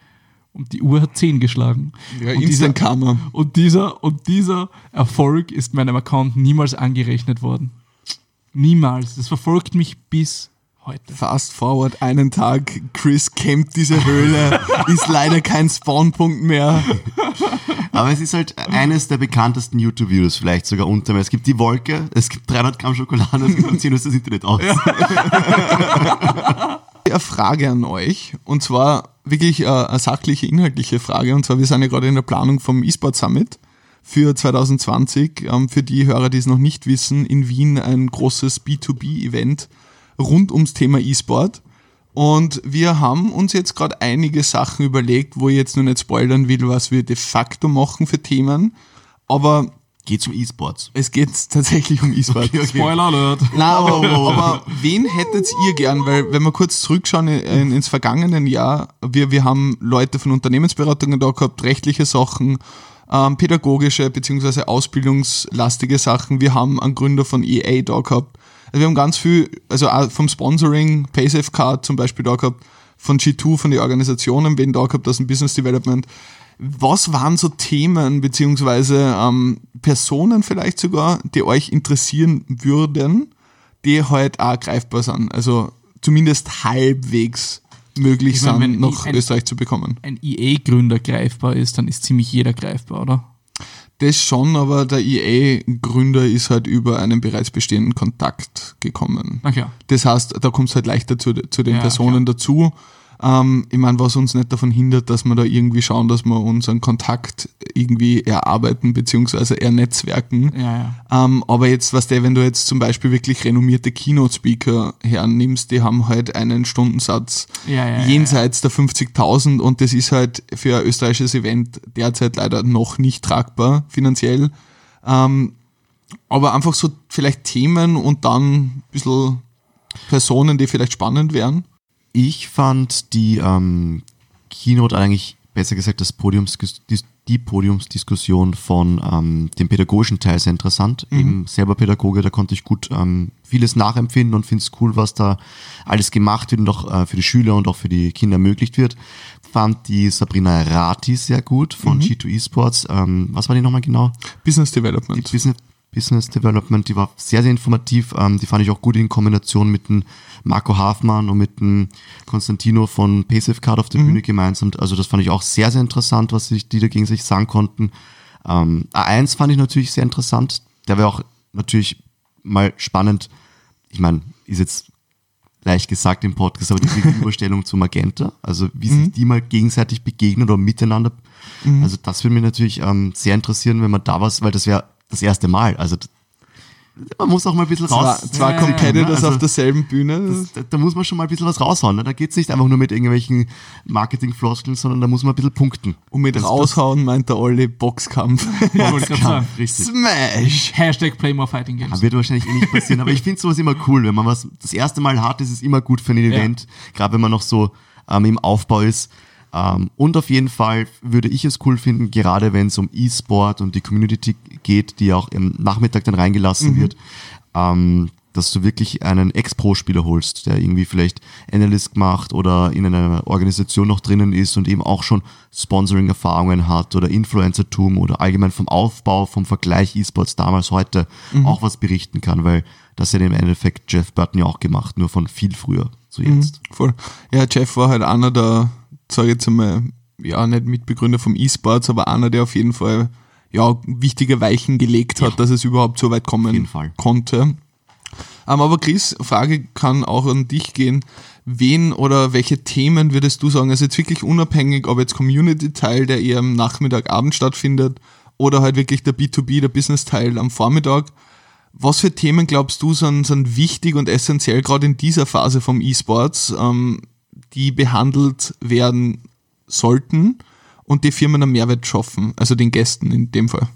Und die Uhr hat 10 geschlagen. Ja, und, dieser, Karma. und, dieser, und dieser Erfolg ist meinem Account niemals angerechnet worden. Niemals. Das verfolgt mich bis heute. Fast forward einen Tag, Chris campt diese Höhle, ist leider kein Spawnpunkt mehr. Aber es ist halt eines der bekanntesten YouTube-Videos, vielleicht sogar unter mir. Es gibt die Wolke, es gibt 300 Gramm Schokolade, es gibt um 10 Uhr ist das Internet aus. Eine Frage an euch, und zwar wirklich äh, eine sachliche, inhaltliche Frage, und zwar wir sind ja gerade in der Planung vom eSport Summit für 2020. Ähm, für die Hörer, die es noch nicht wissen, in Wien ein großes B2B-Event rund ums Thema E-Sport. Und wir haben uns jetzt gerade einige Sachen überlegt, wo ich jetzt nur nicht spoilern will, was wir de facto machen für Themen. Aber Geht zum E-Sports. es geht tatsächlich um E-Sport. Spoiler Alert. Na, aber, aber wen hättet ihr gern? Weil, wenn wir kurz zurückschauen in, ins vergangenen Jahr, wir, wir haben Leute von Unternehmensberatungen da gehabt, rechtliche Sachen, ähm, pädagogische bzw. ausbildungslastige Sachen. Wir haben einen Gründer von EA da gehabt. Also wir haben ganz viel, also auch vom Sponsoring, PaySafeCard zum Beispiel da gehabt, von G2, von den Organisationen, wen da gehabt aus dem Business Development. Was waren so Themen beziehungsweise ähm, Personen vielleicht sogar, die euch interessieren würden, die halt auch greifbar sind? Also zumindest halbwegs möglich Ich meine, sind, nach ein- Österreich zu bekommen. Ein EA-Gründer greifbar ist, dann ist ziemlich jeder greifbar, oder? Das schon, aber der EA-Gründer ist halt über einen bereits bestehenden Kontakt gekommen. Klar. Das heißt, da kommt es halt leichter zu, zu den Ja, Personen dazu. Ähm, ich meine, was uns nicht davon hindert, dass wir da irgendwie schauen, dass wir unseren Kontakt irgendwie erarbeiten beziehungsweise ernetzwerken. Ja, ja. Ähm, aber jetzt, was der, wenn du jetzt zum Beispiel wirklich renommierte Keynote-Speaker hernimmst, die haben halt einen Stundensatz Ja, jenseits der 50.000 und das ist halt für ein österreichisches Event derzeit leider noch nicht tragbar finanziell. Ähm, aber einfach so vielleicht Themen und dann ein bisschen Personen, die vielleicht spannend wären. Ich fand die ähm, Keynote eigentlich besser gesagt das Podiums, die, Podiumsdiskussion von ähm, dem pädagogischen Teil sehr interessant. Eben selber Pädagoge, da konnte ich gut ähm, vieles nachempfinden und finde es cool, was da alles gemacht wird und auch äh, für die Schüler und auch für die Kinder ermöglicht wird. Fand die Sabrina Rati sehr gut von G2 Esports. Ähm, was war die nochmal genau? Business Development. Business, Business Development, die war sehr, sehr informativ. Ähm, die fand ich auch gut in Kombination mit dem Marco Hafmann und mit dem Konstantino von Passive Card auf der Bühne gemeinsam. Also das fand ich auch sehr, sehr interessant, was sich die da gegen sich sagen konnten. Ähm, A1 fand ich natürlich sehr interessant. Der wäre auch natürlich mal spannend. Ich meine, ist jetzt leicht gesagt im Podcast, aber die Gegenüberstellung zu Magenta, also wie sich die mal gegenseitig begegnen oder miteinander. Also das würde mich natürlich ähm, sehr interessieren, wenn man da was, weil das wäre das erste Mal. Also man muss auch mal ein bisschen Zwar, raus. zwar Ja, Competitors also- auf derselben Bühne. Das, da, muss man schon mal ein bisschen was raushauen. Ne? Da geht's nicht einfach nur mit irgendwelchen Marketing-Floskeln, sondern da muss man ein bisschen punkten. und mit Das- raushauen meint der Olli Boxkampf. Ja, gerade sagen. Richtig. Smash! Hashtag Play More Fighting Games. Das wird wahrscheinlich eh nicht passieren, aber ich finde sowas immer cool. Wenn man was das erste Mal hat, ist es immer gut für ein Event, gerade wenn man noch so ähm, im Aufbau ist. Ähm, und auf jeden Fall würde ich es cool finden, gerade wenn es um E-Sport und die Community geht, die auch im Nachmittag dann reingelassen wird, ähm, dass du wirklich einen Ex-Pro-Spieler holst, der irgendwie vielleicht Analyst macht oder in einer Organisation noch drinnen ist und eben auch schon Sponsoring-Erfahrungen hat oder Influencertum oder allgemein vom Aufbau, vom Vergleich E-Sports damals heute auch was berichten kann, weil das hat im Endeffekt Jeff Burton ja auch gemacht, nur von viel früher zu jetzt. Voll. Ja, Jeff war halt einer der, sag ich jetzt einmal, ja, nicht Mitbegründer vom E-Sports, aber einer, der auf jeden Fall ja, wichtige Weichen gelegt hat, dass es überhaupt so weit kommen konnte. Ähm, aber Chris, Frage kann auch an dich gehen. Wen oder welche Themen würdest du sagen, also jetzt wirklich unabhängig, ob jetzt Community-Teil, der eher am Nachmittag, Abend stattfindet, oder halt wirklich der B2B, der Business-Teil am Vormittag, was für Themen glaubst du sind, sind wichtig und essentiell gerade in dieser Phase vom E-Sports, ähm, die behandelt werden sollten und die Firmen einen Mehrwert schaffen, also den Gästen in dem Fall?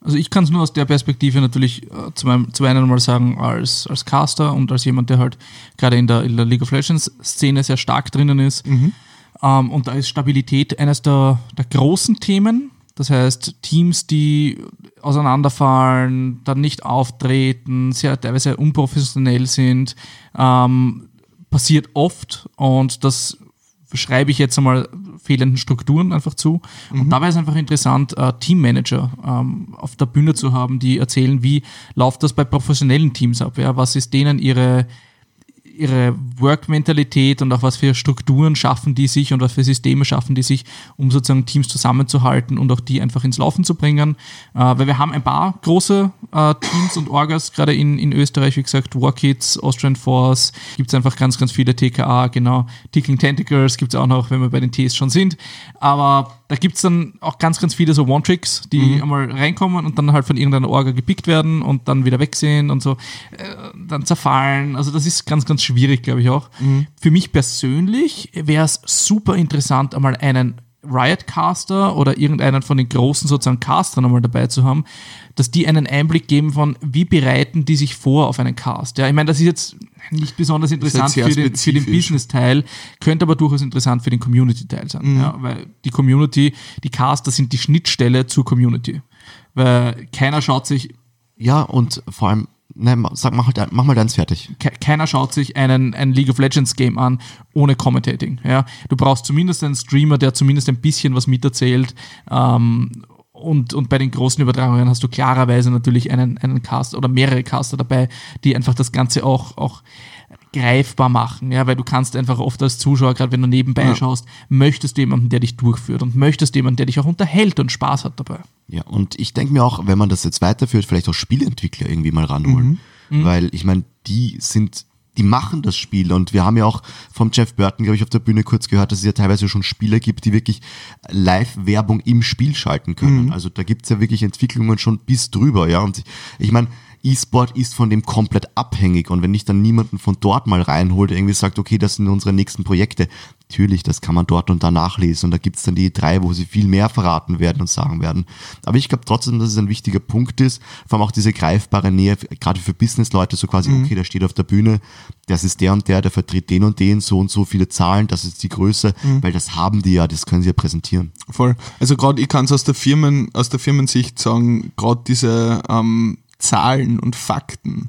Also ich kann es nur aus der Perspektive natürlich äh, zum, einen- zum einen mal sagen, als, als Caster und als jemand, der halt gerade in der, in der League of Legends Szene sehr stark drinnen ist. Ähm, und da ist Stabilität eines der, der großen Themen. Das heißt, Teams, die auseinanderfallen, dann nicht auftreten, sehr teilweise unprofessionell sind, ähm, passiert oft und das schreibe ich jetzt einmal fehlenden Strukturen einfach zu. Und dabei ist einfach interessant, äh, Teammanager ähm, auf der Bühne zu haben, die erzählen, wie läuft das bei professionellen Teams ab? Ja? Was ist denen ihre, ihre Work-Mentalität und auch was für Strukturen schaffen die sich und was für Systeme schaffen die sich, um sozusagen Teams zusammenzuhalten und auch die einfach ins Laufen zu bringen. Äh, weil wir haben ein paar große äh, Teams und Orgas, gerade in, in Österreich, wie gesagt, Warkids, Austrian Force, gibt es einfach ganz, ganz viele TKA, genau. Tickling Tentacles gibt es auch noch, wenn wir bei den Ts schon sind. Aber da gibt es dann auch ganz, ganz viele so One-Tricks, die einmal reinkommen und dann halt von irgendeiner Orga gepickt werden und dann wieder wegsehen und so, äh, dann zerfallen. Also das ist ganz, ganz schwierig, glaube ich auch. Für mich persönlich wäre es super interessant, einmal einen Riot-Caster oder irgendeinen von den großen sozusagen Castern einmal dabei zu haben, dass die einen Einblick geben von, wie bereiten die sich vor auf einen Cast. Ja, ich meine, das ist jetzt nicht besonders interessant für den, für den. Business-Teil, könnte aber durchaus interessant für den Community-Teil sein. Ja, weil die Community, die Caster sind die Schnittstelle zur Community. Weil keiner schaut sich Ja, und vor allem, nein, sag, mach, halt, mach mal deins fertig. ke- keiner schaut sich einen, ein League of Legends Game an ohne Commentating. Ja? Du brauchst zumindest einen Streamer, der zumindest ein bisschen was miterzählt. Ähm, und, und bei den großen Übertragungen hast du klarerweise natürlich einen, einen Cast oder mehrere Caster dabei, die einfach das Ganze auch, auch greifbar machen, ja, weil du kannst einfach oft als Zuschauer, gerade wenn du nebenbei schaust, möchtest du jemanden, der dich durchführt und möchtest jemanden, der dich auch unterhält und Spaß hat dabei. Ja, und ich denke mir auch, wenn man das jetzt weiterführt, vielleicht auch Spieleentwickler irgendwie mal ranholen. Weil ich meine, die sind, die machen das Spiel und wir haben ja auch vom Jeff Burton, glaube ich, auf der Bühne kurz gehört, dass es ja teilweise schon Spieler gibt, die wirklich Live-Werbung im Spiel schalten können. Also da gibt's ja wirklich Entwicklungen schon bis drüber, ja. Und ich meine, E-Sport ist von dem komplett abhängig und wenn ich dann niemanden von dort mal reinhole, der irgendwie sagt, okay, das sind unsere nächsten Projekte, natürlich, das kann man dort und da nachlesen und da gibt's dann die drei, wo sie viel mehr verraten werden und sagen werden. Aber ich glaube trotzdem, dass es ein wichtiger Punkt ist, vor allem auch diese greifbare Nähe, gerade für Businessleute, so quasi, okay, der steht auf der Bühne, das ist der und der, der vertritt den und den, so und so viele Zahlen, das ist die Größe, weil das haben die ja, das können sie ja präsentieren. Voll. Also gerade ich kann es aus der Firmen, aus der Firmensicht sagen, gerade diese ähm, Zahlen und Fakten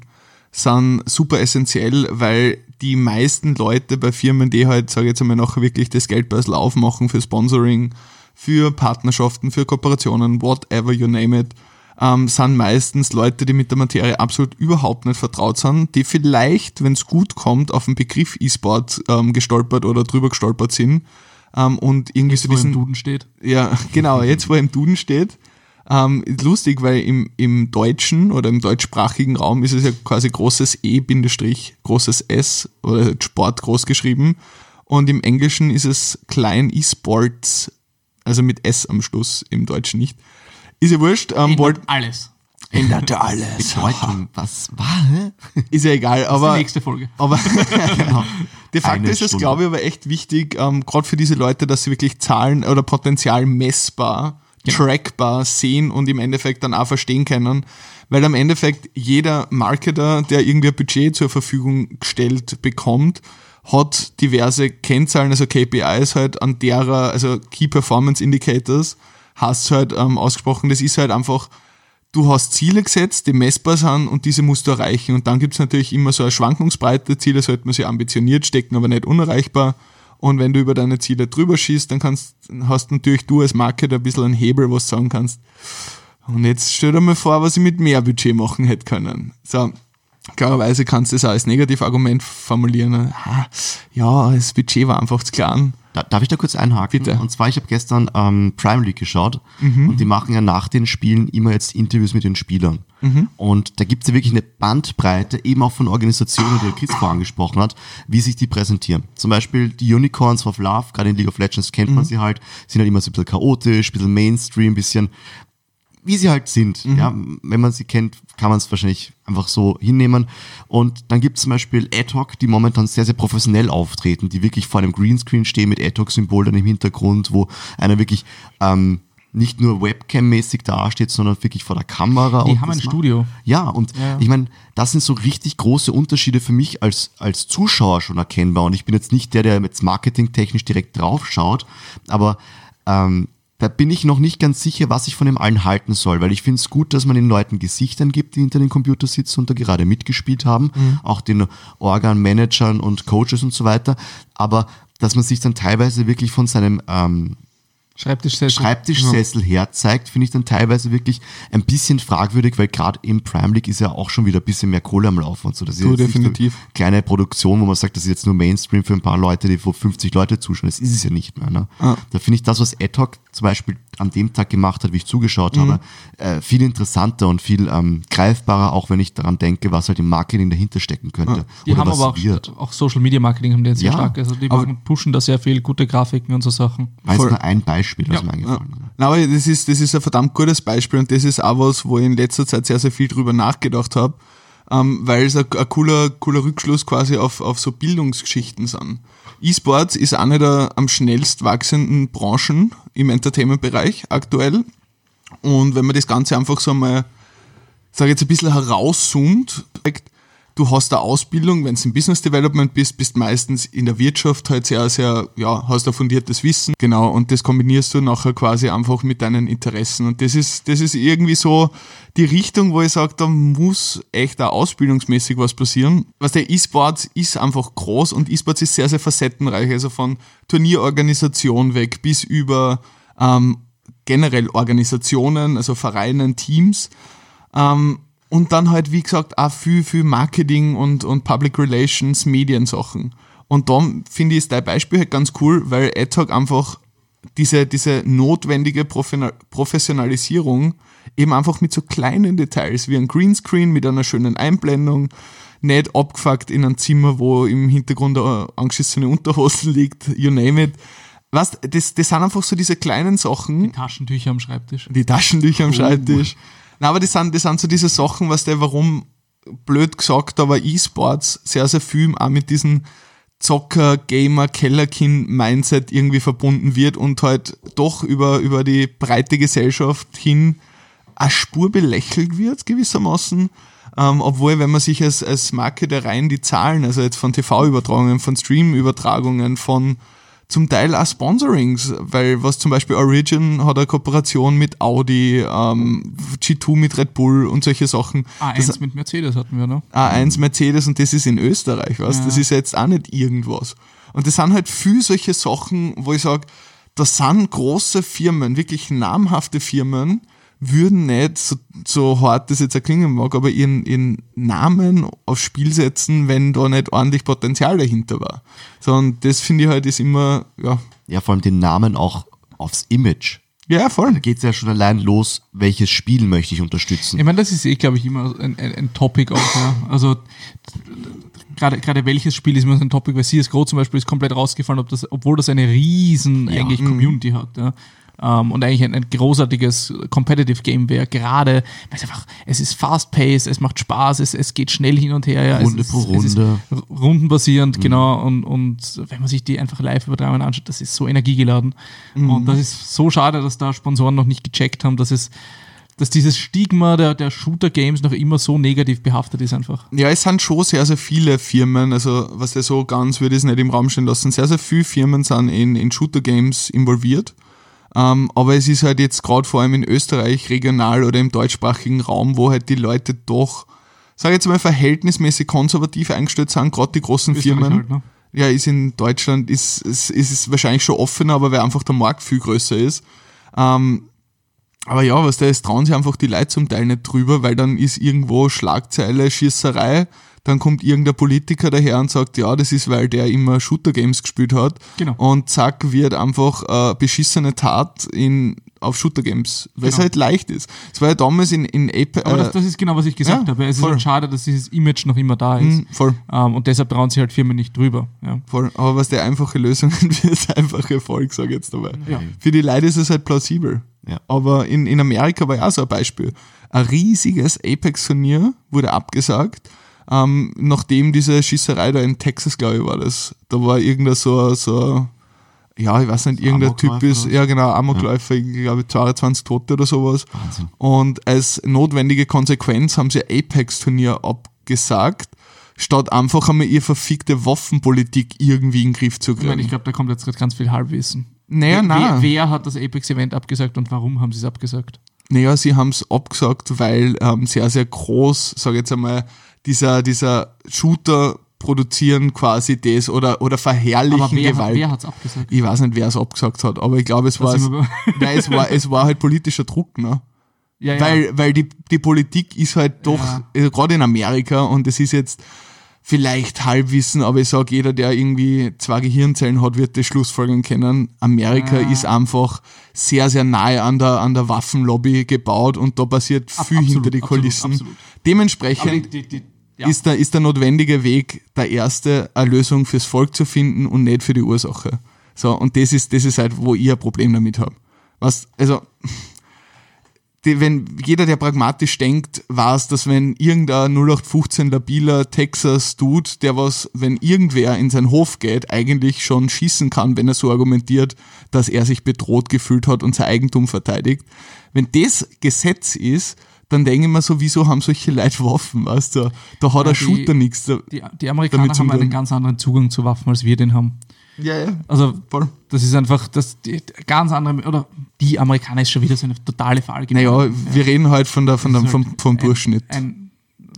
sind super essentiell, weil die meisten Leute bei Firmen, die halt, sage ich jetzt einmal, noch wirklich das Geldbörsel aufmachen für Sponsoring, für Partnerschaften, für Kooperationen, whatever you name it, ähm, sind meistens Leute, die mit der Materie absolut überhaupt nicht vertraut sind, die vielleicht, wenn es gut kommt, auf den Begriff E-Sport ähm, gestolpert oder drüber gestolpert sind ähm, und irgendwie so wo im diesen Duden steht. ja, genau, jetzt wo er im Duden steht. Ähm, lustig, weil im, im Deutschen oder im deutschsprachigen Raum ist es ja quasi großes E, Bindestrich, großes S oder Sport groß geschrieben. Und im Englischen ist es klein E-Sports, also mit S am Schluss, im Deutschen nicht. Ist ja wurscht, ähm, wollt, alles. ändert alles. Bedeutung, was war? Ist ja egal, Das ist aber. die nächste Folge. Aber genau. de facto Eine ist es, Stunde. glaube ich, aber echt wichtig, ähm, gerade für diese Leute, dass sie wirklich Zahlen oder Potenzial messbar, trackbar sehen und im Endeffekt dann auch verstehen können. Weil am Endeffekt jeder Marketer, der irgendwie ein Budget zur Verfügung gestellt bekommt, hat diverse Kennzahlen, also KPIs halt, an derer, also Key Performance Indicators, hast halt ähm, ausgesprochen, das ist halt einfach, du hast Ziele gesetzt, die messbar sind und diese musst du erreichen. Und dann gibt's natürlich immer so eine Schwankungsbreite. Ziele sollte man sich ambitioniert stecken, aber nicht unerreichbar. Und wenn du über deine Ziele drüber schießt, dann kannst, hast natürlich du als Marketer ein bisschen einen Hebel, was sagen kannst. Und jetzt stell dir mal vor, was ich mit mehr Budget machen hätte können. So, klarerweise kannst du das auch als Negativargument formulieren. Ah, Ja, das Budget war einfach zu klein. Da, darf ich da kurz einhaken? Bitte. Und zwar, ich habe gestern ähm, Prime League geschaut und die machen ja nach den Spielen immer jetzt Interviews mit den Spielern. Und da gibt es ja wirklich eine Bandbreite, eben auch von Organisationen, die der Chris vorher angesprochen hat, wie sich die präsentieren. Zum Beispiel die Unicorns of Love, gerade in League of Legends kennt man sie halt, sind halt immer so ein bisschen chaotisch, ein bisschen Mainstream, ein bisschen wie sie halt sind. Ja, wenn man sie kennt, kann man es wahrscheinlich einfach so hinnehmen. Und dann gibt es zum Beispiel Ad-Hoc, die momentan sehr, sehr professionell auftreten, die wirklich vor einem Greenscreen stehen mit Ad-Hoc-Symbol dann im Hintergrund, wo einer wirklich ähm, nicht nur Webcam-mäßig dasteht, sondern wirklich vor der Kamera. Die haben ein Studio. Ja, und Ja. ich meine, das sind so richtig große Unterschiede für mich als, als Zuschauer schon erkennbar. Und ich bin jetzt nicht der, der jetzt marketingtechnisch direkt drauf schaut, aber ähm, da bin ich noch nicht ganz sicher, was ich von dem allen halten soll, weil ich finde es gut, dass man den Leuten Gesichtern gibt, die hinter den Computer sitzen und da gerade mitgespielt haben, auch den Organ-Managern und Coaches und so weiter, aber dass man sich dann teilweise wirklich von seinem ähm, Schreibtischsessel. Schreibtischsessel herzeigt, finde ich dann teilweise wirklich ein bisschen fragwürdig, weil gerade im Prime League ist ja auch schon wieder ein bisschen mehr Kohle am Laufen und so. Das ist Du, jetzt nicht definitiv. eine kleine Produktion, wo man sagt, das ist jetzt nur Mainstream für ein paar Leute, die vor 50 Leute zuschauen. Das ist es ja nicht mehr. Ne? Ah. Da finde ich das, was Ad-Hoc zum Beispiel an dem Tag gemacht hat, wie ich zugeschaut habe, äh, viel interessanter und viel ähm, greifbarer, auch wenn ich daran denke, was halt im Marketing dahinter stecken könnte. Die Oder haben aber auch, auch Social Media Marketing haben die jetzt sehr Ja, stark. Also die aber- pushen da sehr viel gute Grafiken und so Sachen. Voll. nur ein Beispiel, was Ja. mir eingefallen ist. Na, aber das ist, das ist ein verdammt gutes Beispiel und das ist auch was, wo ich in letzter Zeit sehr, sehr viel drüber nachgedacht habe, ähm, weil es ein, ein cooler, cooler Rückschluss quasi auf, auf so Bildungsgeschichten sind. E-Sports ist eine der am schnellst wachsenden Branchen im Entertainment-Bereich aktuell. Und wenn man das Ganze einfach so mal, sage jetzt ein bisschen herauszoomt, du hast eine Ausbildung, wenn du im Business Development bist, bist meistens in der Wirtschaft halt sehr, sehr, ja, hast ein fundiertes Wissen, genau, und das kombinierst du nachher quasi einfach mit deinen Interessen. Und das ist, das ist irgendwie so die Richtung, wo ich sage, da muss echt auch ausbildungsmäßig was passieren. Was der E-Sports ist einfach groß und E-Sports ist sehr, sehr facettenreich, also von Turnierorganisation weg bis über ähm, generell Organisationen, also Vereinen, Teams. Ähm, und dann halt, wie gesagt, auch viel, viel Marketing und, und Public Relations, Mediensachen. Und da finde ich ist dein Beispiel halt ganz cool, weil AdHoc einfach diese, diese notwendige Professionalisierung eben einfach mit so kleinen Details wie ein Greenscreen mit einer schönen Einblendung, nicht abgefuckt in einem Zimmer, wo im Hintergrund eine angeschissene Unterhosen liegt, you name it. Weißt, das, das sind einfach so diese kleinen Sachen, Taschentücher am Schreibtisch. die Taschentücher am Schreibtisch. Na, aber das sind, das sind so diese Sachen, was der, warum, blöd gesagt, aber E-Sports sehr, sehr viel auch mit diesen Zocker, Gamer, Kellerkind-Mindset irgendwie verbunden wird und halt doch über, über die breite Gesellschaft hin eine Spur belächelt wird, gewissermaßen. Ähm, obwohl, wenn man sich als, als Marketer rein die Zahlen, also jetzt von TV-Übertragungen, von Stream-Übertragungen, von zum Teil auch Sponsorings, weil was zum Beispiel Origin hat eine Kooperation mit Audi, ähm, G2 mit Red Bull und solche Sachen. A1 Das- mit Mercedes hatten wir, ne? A1 Mercedes und das ist in Österreich, was? Das ist jetzt auch nicht irgendwas. Und das sind halt viel solche Sachen, wo ich sage, das sind große Firmen, wirklich namhafte Firmen, würden nicht, so, so hart das jetzt erklingen mag, aber ihren, ihren Namen aufs Spiel setzen, wenn da nicht ordentlich Potenzial dahinter war. Sondern das finde ich halt ist immer, ja, Ja, vor allem den Namen auch aufs Image. ja, voll. Da geht es ja schon allein los, welches Spiel möchte ich unterstützen. Ich meine, das ist eh, glaube ich, immer ein, ein, ein Topic auch, ja. Also gerade gerade welches Spiel ist immer so ein Topic, weil CSGO zum Beispiel ist komplett rausgefallen, ob das, obwohl das eine riesen eigentlich Community hat, ja. Ähm, und eigentlich ein, ein großartiges Competitive Game wäre, gerade, weil es einfach, es ist fast-paced, es macht Spaß, es, es geht schnell hin und her. Ja. Runde es pro Runde. rundenbasierend, genau, und, und wenn man sich die einfach live übertragen anschaut, das ist so energiegeladen. Und das ist so schade, dass da Sponsoren noch nicht gecheckt haben, dass es dass dieses Stigma der, der Shooter-Games noch immer so negativ behaftet ist einfach. Ja, es sind schon sehr, sehr viele Firmen, also was der so ganz würde ich es nicht im Raum stehen lassen, sehr, sehr viele Firmen sind in, in Shooter-Games involviert. Ähm, aber es ist halt jetzt gerade vor allem in Österreich regional oder im deutschsprachigen Raum, wo halt die Leute doch, sag ich jetzt mal, verhältnismäßig konservativ eingestellt sind, gerade die großen Österreich Firmen. halt, ne? Ja, ist in Deutschland, ist, ist, ist es wahrscheinlich schon offener, aber weil einfach der Markt viel größer ist. Ähm, aber ja, was da ist, trauen sich einfach die Leute zum Teil nicht drüber, weil dann ist irgendwo Schlagzeile, Schießerei, dann kommt irgendein Politiker daher und sagt, ja, das ist, weil der immer Shooter-Games gespielt hat. Genau. Und zack, wird einfach äh, beschissene Tat in, auf Shooter-Games, weil es Genau. halt leicht ist. Es war ja damals in, in Ape, Aber äh, das, das ist genau, was ich gesagt ja, habe. Es ist voll. halt schade, dass dieses Image noch immer da ist. mh, voll. Ähm, und deshalb trauen sich halt Firmen nicht drüber. Ja. Voll. Aber was der einfache Lösung wird, einfach Erfolg, sage ich jetzt dabei. Ja. Für die Leute ist es halt plausibel. Ja. Aber in, in Amerika war ja auch so ein Beispiel. Ein riesiges Apex-Turnier wurde abgesagt, ähm, nachdem diese Schießerei da in Texas, glaube ich, war das. Da war irgendein so, so ja, ich weiß nicht, irgendein Typ ist, ja genau, Amokläufer, ich glaube 22 Tote oder sowas. Wahnsinn. Und als notwendige Konsequenz haben sie Apex-Turnier abgesagt, statt einfach einmal ihr verfickte Waffenpolitik irgendwie in den Griff zu Ich meine, kriegen. ich glaube, da kommt jetzt gerade ganz viel Halbwissen. Naja, wer, nein. wer hat das Apex-Event abgesagt und warum haben sie es abgesagt? Naja, sie haben es abgesagt, weil ähm, sehr, sehr groß, sage jetzt einmal, dieser, dieser Shooter produzieren quasi das oder, oder verherrlichen Aber wer, Gewalt. wer hat es abgesagt? ich weiß nicht, wer es abgesagt hat, aber ich glaube, es war, nein, es war, es war halt politischer Druck, ne? Ja, ja. Weil, weil die, die Politik ist halt doch, Ja. äh, gerade in Amerika, und es ist jetzt vielleicht Halbwissen, aber ich sage, jeder, der irgendwie zwei Gehirnzellen hat, wird das Schlussfolgern können. Amerika Ja. ist einfach sehr, sehr nahe an der, an der Waffenlobby gebaut und da passiert Ab- viel absolut, hinter die absolut, Kulissen. absolut. Dementsprechend Aber die, die, die, ja. ist, der, ist der notwendige Weg der erste, eine Lösung fürs Volk zu finden und nicht für die Ursache. So, und das ist, das ist halt, wo ich ein Problem damit habe. Was, also, die, wenn jeder, der pragmatisch denkt, weiß, dass wenn irgendein 0815 labiler Texas Dude, der was, wenn irgendwer in seinen Hof geht, eigentlich schon schießen kann, wenn er so argumentiert, dass er sich bedroht gefühlt hat und sein Eigentum verteidigt. Wenn das Gesetz ist, dann denke ich mir so, wieso haben solche Leute Waffen, weißt du? Da hat Ja, ein Shooter nichts. Die, die Amerikaner haben einen ganz anderen Zugang zu Waffen, als wir den haben. ja, ja, Also, voll. das ist einfach, das, die, ganz andere, oder die Amerikaner ist schon wieder so eine totale Verallgemeinerung. Naja, wir reden halt von der, von der, vom, halt vom ein- Durchschnitt Ein,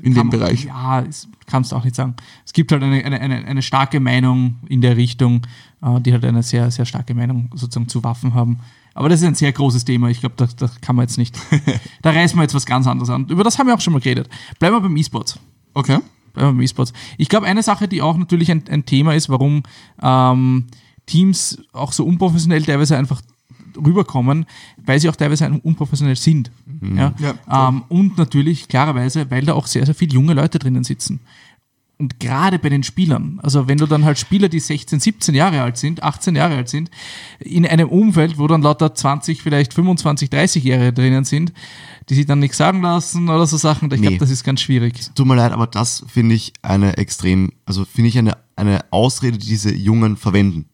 in kann dem Bereich. Ja, das kannst du auch nicht sagen. Es gibt halt eine, eine, eine, eine starke Meinung in der Richtung, äh, die halt eine sehr, sehr starke Meinung sozusagen zu Waffen haben. Aber das ist ein sehr großes Thema. Ich glaube, das, das kann man jetzt nicht. da reißen wir jetzt was ganz anderes an. Über das haben wir auch schon mal geredet. Bleiben wir beim E-Sports. Okay. Bleiben wir beim E-Sports. Ich glaube, eine Sache, die auch natürlich ein, ein Thema ist, warum ähm, Teams auch so unprofessionell teilweise einfach rüberkommen, weil sie auch teilweise unprofessionell sind. Ja? Ja, ähm, und natürlich klarerweise, weil da auch sehr, sehr viele junge Leute drinnen sitzen. Und gerade bei den Spielern, also wenn du dann halt Spieler, die 16, 17 Jahre alt sind, 18 Jahre alt sind, in einem Umfeld, wo dann lauter 20, vielleicht 25, 30 Jahre drinnen sind, die sich dann nichts sagen lassen oder so Sachen, ich Nee. glaube, das ist ganz schwierig. Tut mir leid, aber das finde ich eine extrem, also finde ich eine, eine Ausrede, die diese Jungen verwenden.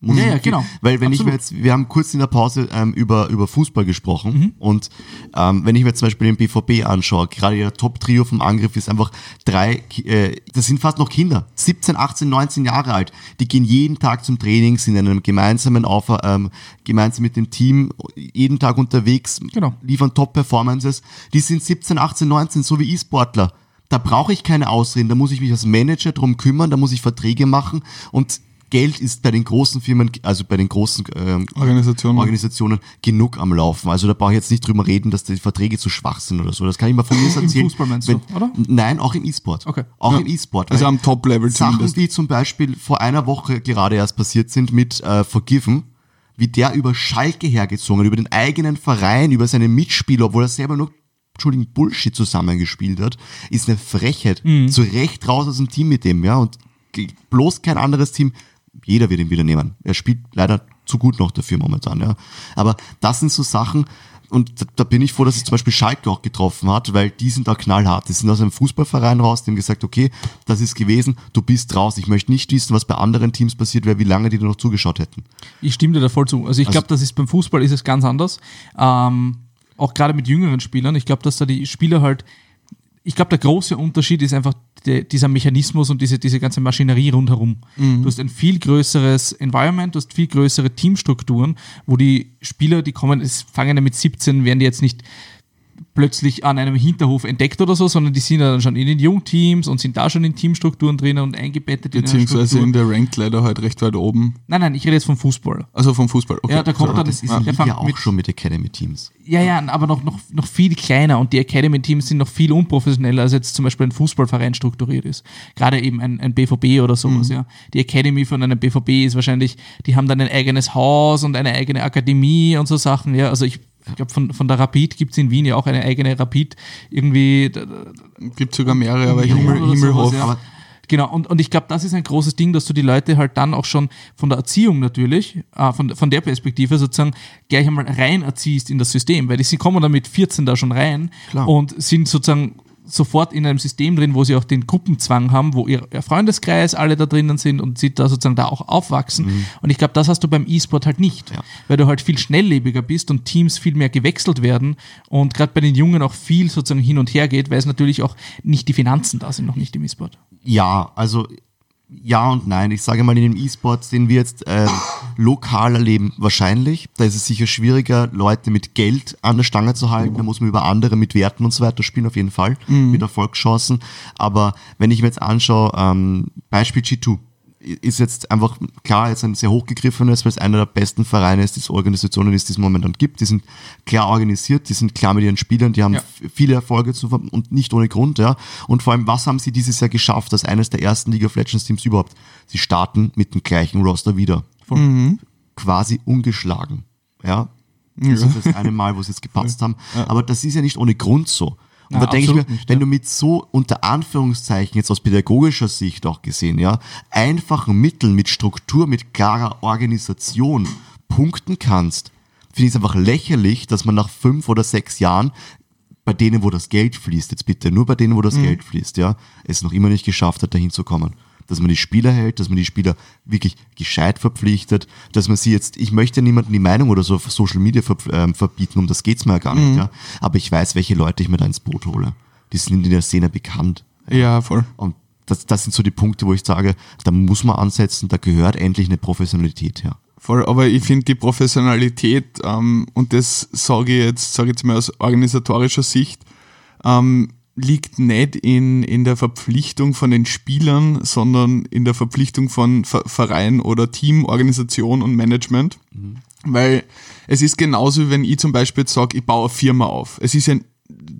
Muss Ja, ich- ja, genau. Weil wenn ich Absolut. mir jetzt, wir haben kurz in der Pause ähm, über, über Fußball gesprochen Mhm. und ähm, wenn ich mir zum Beispiel den BVB anschaue, gerade ihr Top-Trio vom Angriff ist einfach drei, äh, das sind fast noch Kinder, 17, 18, 19 Jahre alt, die gehen jeden Tag zum Training, sind in einem gemeinsamen Auf, ähm, gemeinsam mit dem Team jeden Tag unterwegs, Genau. liefern Top-Performances, die sind 17, 18, 19, so wie E-Sportler. Da brauche ich keine Ausreden, da muss ich mich als Manager drum kümmern, da muss ich Verträge machen und Geld ist bei den großen Firmen, also bei den großen ähm, Organisationen. Organisationen genug am Laufen. Also da brauche ich jetzt nicht drüber reden, dass die Verträge zu schwach sind oder so. Das kann ich mal von mir erzählen. Fußball meinst du, oder? Nein, auch im E-Sport. Okay. Auch Ja. im E-Sport. Also am Top-Level Sachen, zumindest. die zum Beispiel vor einer Woche gerade erst passiert sind mit äh, Forgiven, wie der über Schalke hergezogen hat, über den eigenen Verein, über seine Mitspieler, obwohl er selber nur Entschuldigung, Bullshit zusammengespielt hat, ist eine Frechheit. Mhm. Zu Recht raus aus dem Team mit dem, ja. Und bloß kein anderes Team, jeder wird ihn wieder nehmen. Er spielt leider zu gut noch dafür momentan, ja. Aber das sind so Sachen, und da, da bin ich froh, dass es zum Beispiel Schalke auch getroffen hat, weil die sind da knallhart. Die sind aus einem Fußballverein raus, die haben gesagt, okay, das ist gewesen, du bist raus. Ich möchte nicht wissen, was bei anderen Teams passiert wäre, wie lange die da noch zugeschaut hätten. Ich stimme dir da voll zu. Also ich glaube, das ist beim Fußball ist es ganz anders. Ähm, auch gerade mit jüngeren Spielern. Ich glaube, dass da die Spieler halt, ich glaube, der große Unterschied ist einfach der, dieser Mechanismus und diese, diese ganze Maschinerie rundherum. Du hast ein viel größeres Environment, du hast viel größere Teamstrukturen, wo die Spieler, die kommen, es fangen ja mit 17, werden die jetzt nicht plötzlich an einem Hinterhof entdeckt oder so, sondern die sind ja dann schon in den Jungteams und sind da schon in Teamstrukturen drinnen und eingebettet in Beziehungsweise Struktur. in der Ranked Ladder halt recht weit oben. Nein, nein, ich rede jetzt vom Fußball. Also vom Fußball. Okay. Ja, da kommt sorry. dann Das ist Ja, in fängt auch mit- schon mit Academy-Teams. Ja, ja, aber noch, noch, noch viel kleiner und die Academy-Teams sind noch viel unprofessioneller, als jetzt zum Beispiel ein Fußballverein strukturiert ist. Gerade eben ein, ein BVB oder sowas, ja. Die Academy von einem BVB ist wahrscheinlich, die haben dann ein eigenes Haus und eine eigene Akademie und so Sachen, ja. Also ich, ich glaube, von, von der Rapid gibt's in Wien ja auch eine eigene Rapid, irgendwie, Gibt sogar mehrere, aber Himmel, Himmelhof. ja. Genau, und, und ich glaube, das ist ein großes Ding, dass du die Leute halt dann auch schon von der Erziehung natürlich, äh, von, von der Perspektive sozusagen gleich einmal rein erziehst in das System, weil die kommen dann mit 14 da schon rein Klar. und sind sozusagen sofort in einem System drin, wo sie auch den Gruppenzwang haben, wo ihr, ihr Freundeskreis alle da drinnen sind und sie da sozusagen da auch aufwachsen. Und ich glaube, das hast du beim E-Sport halt nicht, Ja. weil du halt viel schnelllebiger bist und Teams viel mehr gewechselt werden und gerade bei den Jungen auch viel sozusagen hin und her geht, weil es natürlich auch nicht die Finanzen da sind, noch nicht im E-Sport. Ja, also ja und nein. Ich sage mal, in dem E-Sport, den wir jetzt äh, lokal erleben, wahrscheinlich. Da ist es sicher schwieriger, Leute mit Geld an der Stange zu halten. Da muss man über andere mit Werten und so weiter spielen, auf jeden Fall, mit Erfolgschancen. Aber wenn ich mir jetzt anschaue, ähm, Beispiel G2 ist jetzt einfach klar jetzt ein sehr hochgegriffenes, weil es einer der besten Vereine ist, die es Organisationen ist, die es momentan gibt. Die sind klar organisiert, die sind klar mit ihren Spielern, die haben Ja. viele Erfolge zu ver- und nicht ohne Grund, ja. Und vor allem, was haben sie dieses Jahr geschafft, als eines der ersten League of Legends Teams überhaupt? Sie starten mit dem gleichen Roster wieder. Quasi ungeschlagen, ja. Das ist das eine Mal, wo sie es gepatzt haben. Aber das ist ja nicht ohne Grund so. Und Ja, da denke ich mir, nicht, wenn ja. du mit so unter Anführungszeichen jetzt aus pädagogischer Sicht auch gesehen, ja, einfachen Mitteln, mit Struktur, mit klarer Organisation punkten kannst, finde ich es einfach lächerlich, dass man nach fünf oder sechs Jahren bei denen, wo das Geld fließt, jetzt bitte nur bei denen, wo das Geld fließt, ja, es noch immer nicht geschafft hat, dahin zu kommen. Dass man die Spieler hält, dass man die Spieler wirklich gescheit verpflichtet, dass man sie jetzt, ich möchte niemanden die Meinung oder so auf Social Media ver, ähm, verbieten, um das geht's mir ja gar nicht, ja. Aber ich weiß, welche Leute ich mir da ins Boot hole. Die sind in der Szene bekannt. Ja, voll. Und das, das sind so die Punkte, wo ich sage, da muss man ansetzen, da gehört endlich eine Professionalität her. Voll, aber ich finde die Professionalität, ähm, und das sage ich jetzt, sage ich jetzt mal aus organisatorischer Sicht, ähm, liegt nicht in, in der Verpflichtung von den Spielern, sondern in der Verpflichtung von Ver Verein oder Team, Organisation und Management. Weil es ist genauso, wie wenn ich zum Beispiel sage, ich baue eine Firma auf. Es ist ja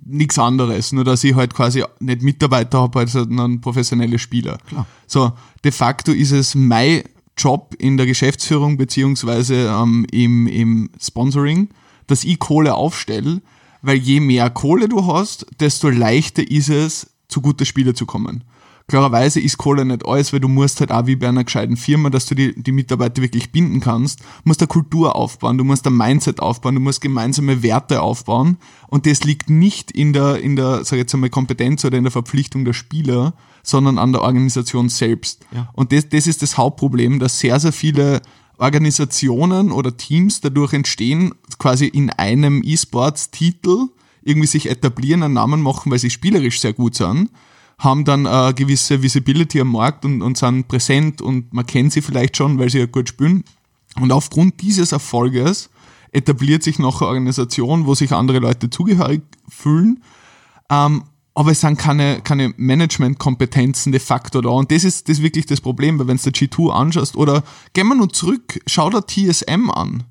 nichts anderes, nur dass ich halt quasi nicht Mitarbeiter habe, sondern professionelle Spieler. Klar. So, de facto ist es mein Job in der Geschäftsführung beziehungsweise ähm, im, im Sponsoring, dass ich Kohle aufstelle, weil je mehr Kohle du hast, desto leichter ist es, zu guten Spielen zu kommen. Klarerweise ist Kohle nicht alles, weil du musst halt auch wie bei einer gescheiten Firma, dass du die, die Mitarbeiter wirklich binden kannst, musst eine Kultur aufbauen, du musst ein Mindset aufbauen, du musst gemeinsame Werte aufbauen und das liegt nicht in der, in der, sag ich jetzt einmal, Kompetenz oder in der Verpflichtung der Spieler, sondern an der Organisation selbst. Ja. Und das, das ist das Hauptproblem, dass sehr, sehr viele Organisationen oder Teams dadurch entstehen, quasi in einem E-Sports-Titel irgendwie sich etablieren, einen Namen machen, weil sie spielerisch sehr gut sind, haben dann eine gewisse Visibility am Markt und, und sind präsent und man kennt sie vielleicht schon, weil sie ja gut spielen. Und aufgrund dieses Erfolges etabliert sich noch eine Organisation, wo sich andere Leute zugehörig fühlen. Ähm, aber es sind keine, keine Management-Kompetenzen de facto da. Und das ist, das ist wirklich das Problem, weil wenn du G2 anschaust, oder gehen wir nur zurück, schau da TSM an.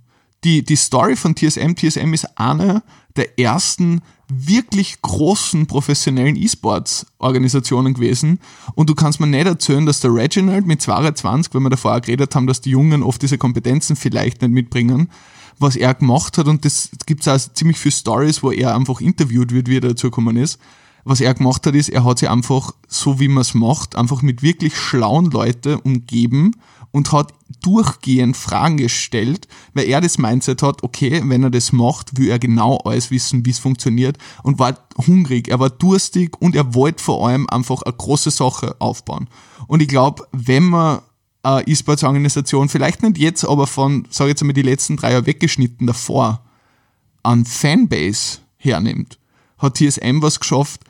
Die, die Story von TSM, TSM ist eine der ersten wirklich großen professionellen E-Sports-Organisationen gewesen. Und du kannst mir nicht erzählen, dass der Reginald mit 22, wenn wir davor auch geredet haben, dass die Jungen oft diese Kompetenzen vielleicht nicht mitbringen, was er gemacht hat. Und das gibt es auch ziemlich viele Stories, wo er einfach interviewt wird, wie er dazu gekommen ist. Was er gemacht hat, ist, er hat sich einfach, so wie man es macht, einfach mit wirklich schlauen Leuten umgeben und hat durchgehend Fragen gestellt, weil er das Mindset hat, okay, wenn er das macht, will er genau alles wissen, wie es funktioniert und war hungrig, er war durstig und er wollte vor allem einfach eine große Sache aufbauen. Und ich glaube, wenn man eine E-Sports-Organisation, vielleicht nicht jetzt, aber von, sage ich jetzt einmal, die letzten drei Jahre weggeschnitten davor, an Fanbase hernimmt, hat TSM was geschafft,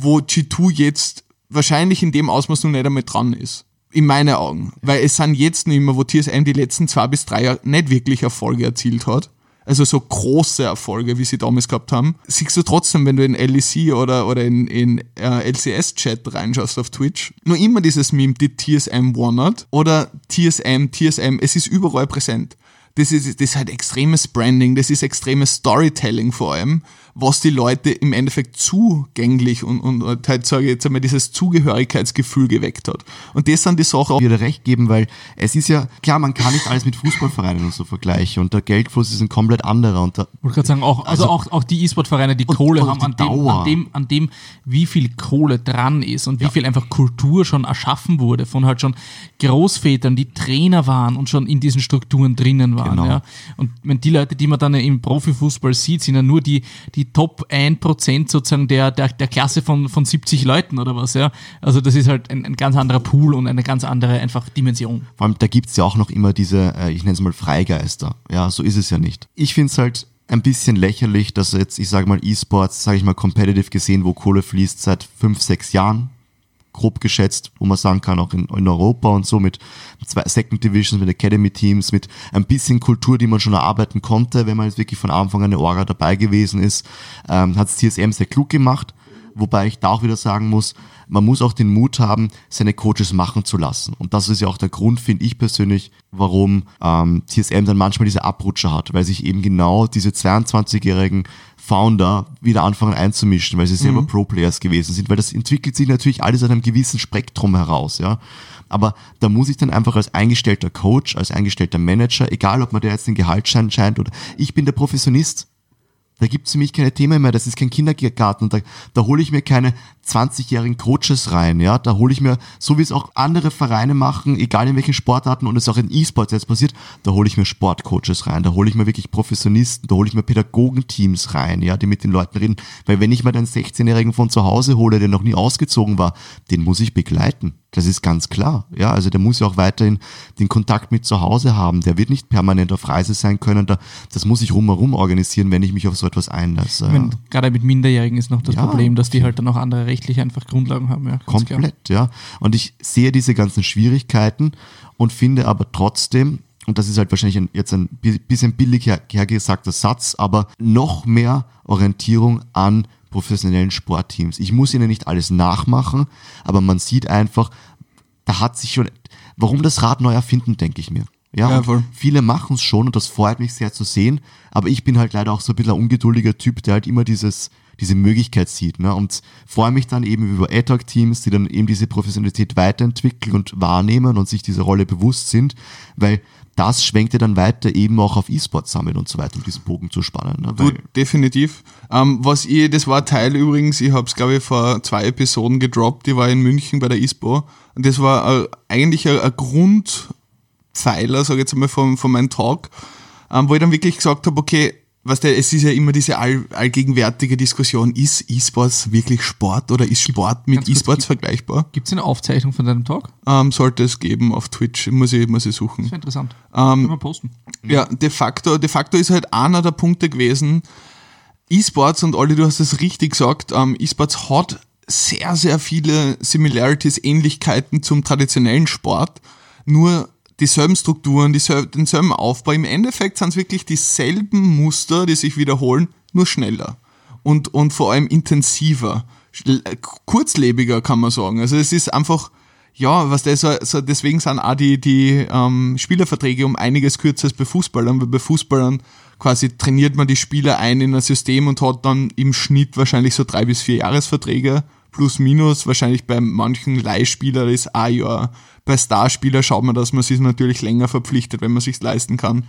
wo G2 jetzt wahrscheinlich in dem Ausmaß noch nicht einmal dran ist. In meinen Augen. Weil es sind jetzt nicht mehr, wo TSM die letzten zwei bis drei Jahre nicht wirklich Erfolge erzielt hat. Also so große Erfolge, wie sie damals gehabt haben. Siehst du trotzdem, wenn du in LEC oder, oder in, in äh, LCS-Chat reinschaust auf Twitch, nur immer dieses Meme, die TSM One oder TSM, TSM, es ist überall präsent. Das ist, das ist halt extremes Branding, das ist extremes Storytelling vor allem, was die Leute im Endeffekt zugänglich und, und halt, sage ich jetzt einmal, dieses Zugehörigkeitsgefühl geweckt hat. Und das sind die Sachen, wieder recht geben, weil es ist ja, klar, man kann nicht alles mit Fußballvereinen und so vergleichen und der Geldfluss ist ein komplett anderer und da, Ich wollte gerade sagen, auch, also, Also- auch, auch die E-Sport-Vereine, die Und- Kohle und haben, die an dem, an, dem, an dem, wie viel Kohle dran ist und wie viel einfach Kultur schon erschaffen wurde von halt schon Großvätern, die Trainer waren und schon in diesen Strukturen drinnen waren. Genau. Ja. Und wenn die Leute, die man dann im Profifußball sieht, sind ja nur die, die Top 1% sozusagen der, der, der Klasse von, von 70 Leuten oder was. Ja. Also das ist halt ein, ein ganz anderer Pool und eine ganz andere einfach Dimension. Vor allem, da gibt's ja auch noch immer diese, äh, ich nenne es mal Freigeister. Ja, so ist es ja nicht. Ich find's halt ein bisschen lächerlich, dass jetzt, ich sage mal, E-Sports, sage ich mal, competitive gesehen, wo Kohle fließt seit fünf, sechs Jahren, grob geschätzt, wo man sagen kann, auch in, in Europa und so mit zwei Second Divisions, mit Academy Teams, mit ein bisschen Kultur, die man schon erarbeiten konnte, wenn man jetzt wirklich von Anfang an eine Orga dabei gewesen ist, ähm, hat TSM sehr klug gemacht. Wobei ich da auch wieder sagen muss, man muss auch den Mut haben, seine Coaches machen zu lassen. Und das ist ja auch der Grund, finde ich persönlich, warum ähm, TSM dann manchmal diese Abrutscher hat, weil sich eben genau diese 22-jährigen Founder wieder anfangen einzumischen, weil sie selber Pro-Players gewesen sind, weil das entwickelt sich natürlich alles an einem gewissen Spektrum heraus, ja. Aber da muss ich dann einfach als eingestellter Coach, als eingestellter Manager, egal ob man der jetzt den Gehaltsschein scheint oder ich bin der Professionist, da gibt's für mich keine Themen mehr, das ist kein Kindergarten. Da, da hole ich mir keine 20-jährigen Coaches rein, ja, da hole ich mir, so wie es auch andere Vereine machen, egal in welchen Sportarten und es auch in E-Sports jetzt passiert, da hole ich mir Sportcoaches rein, da hole ich mir wirklich Professionisten, da hole ich mir Pädagogenteams rein, ja, die mit den Leuten reden, weil wenn ich mir den 16-Jährigen von zu Hause hole, der noch nie ausgezogen war, den muss ich begleiten. Das ist ganz klar. Ja, also der muss ja auch weiterhin den Kontakt mit zu Hause haben. Der wird nicht permanent auf Reise sein können. Da, das muss ich rumherum organisieren, wenn ich mich auf so etwas einlasse. Meine, gerade mit Minderjährigen ist noch das Ja. Problem, dass die halt dann auch andere rechtliche einfach Grundlagen haben. Ja, ganz klar. Komplett, ja. Und ich sehe diese ganzen Schwierigkeiten und finde aber trotzdem, und das ist halt wahrscheinlich ein, jetzt ein bi- bisschen billig her, hergesagter Satz, aber noch mehr Orientierung an professionellen Sportteams. Ich muss ihnen nicht alles nachmachen, aber man sieht einfach, da hat sich schon, warum das Rad neu erfinden, denke ich mir. Ja, Ja, viele machen es schon und das freut mich sehr zu sehen. Aber ich bin halt leider auch so ein bisschen ein ungeduldiger Typ, der halt immer dieses, diese Möglichkeit sieht. Ne? Und freue mich dann eben über Ad-Hoc-Teams, die dann eben diese Professionalität weiterentwickeln und wahrnehmen und sich dieser Rolle bewusst sind, weil das schwenkt ja dann weiter eben auch auf E-Sport Summit und so weiter, um diesen Bogen zu spannen. Ne? Du, Weil, definitiv. Ähm, was ich, das war Teil übrigens, ich habe es glaube ich vor zwei Episoden gedroppt, die war in München bei der ISPO und das war äh, eigentlich ein, ein Grundpfeiler, sage ich jetzt mal, von, von meinem Talk, ähm, wo ich dann wirklich gesagt habe, okay, was der, es ist ja immer diese all, allgegenwärtige Diskussion, ist E-Sports wirklich Sport oder ist Sport mit E-Sports vergleichbar? Gibt es eine Aufzeichnung von deinem Talk? Ähm, sollte es geben auf Twitch, muss ich, muss ich suchen. Das wäre interessant. Ähm, Können wir posten. Ja, de facto, de facto ist halt einer der Punkte gewesen, E-Sports und Olli, du hast es richtig gesagt, ähm, E-Sports hat sehr, sehr viele Similarities, Ähnlichkeiten zum traditionellen Sport, nur dieselben Strukturen, diesel- denselben Aufbau. Im Endeffekt sind es wirklich dieselben Muster, die sich wiederholen, nur schneller und, und vor allem intensiver, äh, kurzlebiger kann man sagen. Also es ist einfach, ja, was das so, so deswegen sind auch die, die ähm, Spielerverträge um einiges kürzer als bei Fußballern, weil bei Fußballern quasi trainiert man die Spieler ein in ein System und hat dann im Schnitt wahrscheinlich so drei bis vier Jahresverträge plus minus. Wahrscheinlich bei manchen Leihspieler ist ein Jahr. Bei Starspieler schaut man, dass man sich natürlich länger verpflichtet, wenn man sich leisten kann.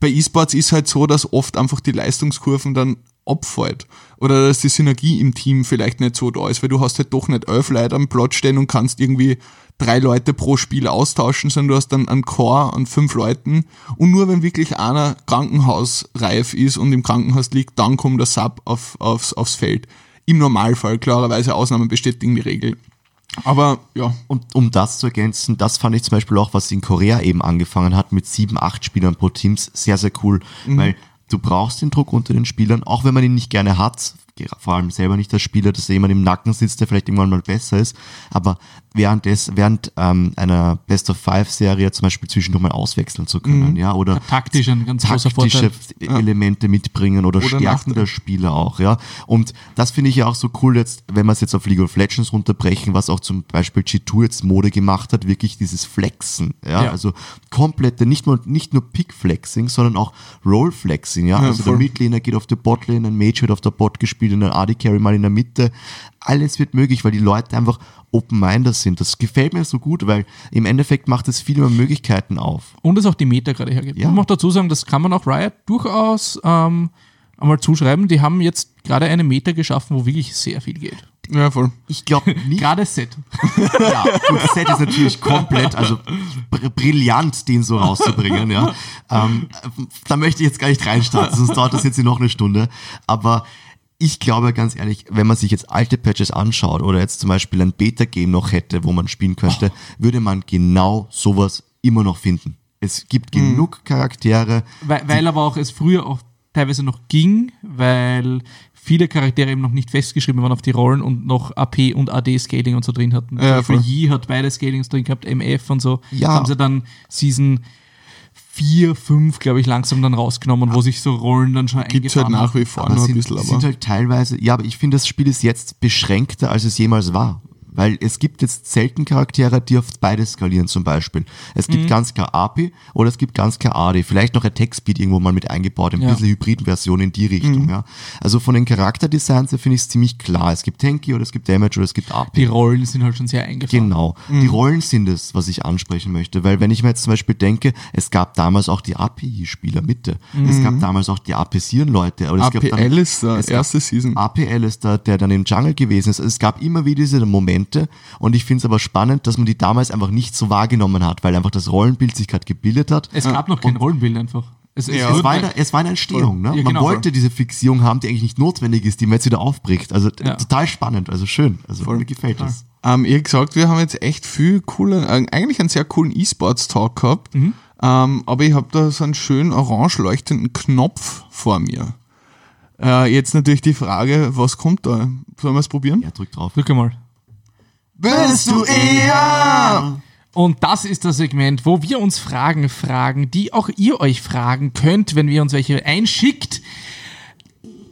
Bei E-Sports ist halt so, dass oft einfach die Leistungskurven dann abfällt. Oder dass die Synergie im Team vielleicht nicht so da ist, weil du hast halt doch nicht elf Leute am Platz stehen und kannst irgendwie drei Leute pro Spiel austauschen, sondern du hast dann einen Chor an fünf Leuten und nur wenn wirklich einer krankenhausreif ist und im Krankenhaus liegt, dann kommt der Sub auf, aufs, aufs Feld. Im Normalfall, klarerweise Ausnahmen bestätigen die Regel. Aber ja, Und um das zu ergänzen, das fand ich zum Beispiel auch, was in Korea eben angefangen hat, mit sieben, acht Spielern pro Teams, sehr, sehr cool. Weil du brauchst den Druck unter den Spielern, auch wenn man ihn nicht gerne hat, vor allem selber nicht als Spieler, dass da jemand im Nacken sitzt, der vielleicht irgendwann mal besser ist. Aber während des, während ähm, einer Best of Five Serie zum Beispiel zwischendurch mal auswechseln zu können, ja, oder Taktisch ein ganz großer taktische Vorteil. Elemente mitbringen oder, Oder Stärken der Spieler auch, ja. Und das finde ich ja auch so cool jetzt, wenn wir es jetzt auf League of Legends runterbrechen, was auch zum Beispiel G2 jetzt Mode gemacht hat, wirklich dieses Flexen, ja. Ja. Also komplette, nicht nur, nicht nur Pick-Flexing, sondern auch Roll-Flexing, ja. also voll. der Midlaner geht auf die Botlane, ein Mage wird auf der Bot gespielt, ein AD-Carry mal in der Mitte. Alles wird möglich, weil die Leute einfach open-minded sind. Das gefällt mir so gut, weil im Endeffekt macht es viel mehr Möglichkeiten auf. Und es auch die Meta gerade hergibt. Ja. Man muss dazu sagen, das kann man auch Riot durchaus ähm, einmal zuschreiben. Die haben jetzt gerade eine Meta geschaffen, wo wirklich sehr viel geht. ja voll. Ich glaube nicht, Gerade Set. ja, gut, Set ist natürlich komplett, also br brillant, den so rauszubringen, ja. Ähm, da möchte ich jetzt gar nicht reinstarten, sonst dauert das jetzt hier noch eine Stunde. Aber ich glaube ganz ehrlich, wenn man sich jetzt alte Patches anschaut oder jetzt zum Beispiel ein Beta-Game noch hätte, wo man spielen könnte, würde man genau sowas immer noch finden. Es gibt genug Charaktere, Weil, weil aber auch es früher auch teilweise noch ging, weil viele Charaktere eben noch nicht festgeschrieben waren auf die Rollen und noch AP und AD Scaling und so drin hatten. Ja, Für. Yi hat beide Scalings drin gehabt, MF und so. Ja. Haben sie dann Season 4, 5, glaube ich, langsam dann rausgenommen, wo sich so Rollen dann schon Gibt's halt eingefahren nach haben. wie vor Aber noch ein bisschen, aber. sind halt teilweise, ja, aber ich finde, das Spiel ist jetzt beschränkter, als es jemals war. Weil es gibt jetzt selten Charaktere, die auf beide skalieren zum Beispiel. Es Mhm. gibt ganz klar AP oder es gibt ganz klar AD. Vielleicht noch Attack Speed irgendwo mal mit eingebaut, ein Ja. bisschen Hybrid-Version in die Mhm. Richtung. Ja. Also von den Charakterdesigns her finde ich es ziemlich klar. Es gibt Tanky oder es gibt Damage oder es gibt AP. Die Rollen sind halt schon sehr eingefahren. Genau. Die Rollen sind es, was ich ansprechen möchte. Weil wenn ich mir jetzt zum Beispiel denke, es gab damals auch die API-Spieler, bitte. Es gab damals auch die dann- APL ist da, erste Season. APL ist da, der dann im Jungle gewesen ist. Es gab immer wieder diese Momente und ich finde es aber spannend, dass man die damals einfach nicht so wahrgenommen hat, weil einfach das Rollenbild sich gerade gebildet hat. Es gab noch kein Rollenbild einfach. Es, es Ja. Es war, eine, es war eine Entstehung, ne? Ja, Man genau. wollte diese Fixierung haben, die eigentlich nicht notwendig ist, die man jetzt wieder aufbricht. Also Ja. total spannend, also schön. Also mir gefällt das. Ähm, ihr habt gesagt, wir haben jetzt echt viel coole, äh, eigentlich einen sehr coolen E-Sports-Talk gehabt. Mhm. Ähm, aber ich habe da so einen schönen orange leuchtenden Knopf vor mir. Äh, jetzt natürlich die Frage, was kommt da? Sollen wir es probieren? Ja, drück drauf. Drück mal. Bist du eher? Und das ist das Segment, wo wir uns Fragen fragen, die auch ihr euch fragen könnt, wenn wir uns welche einschickt.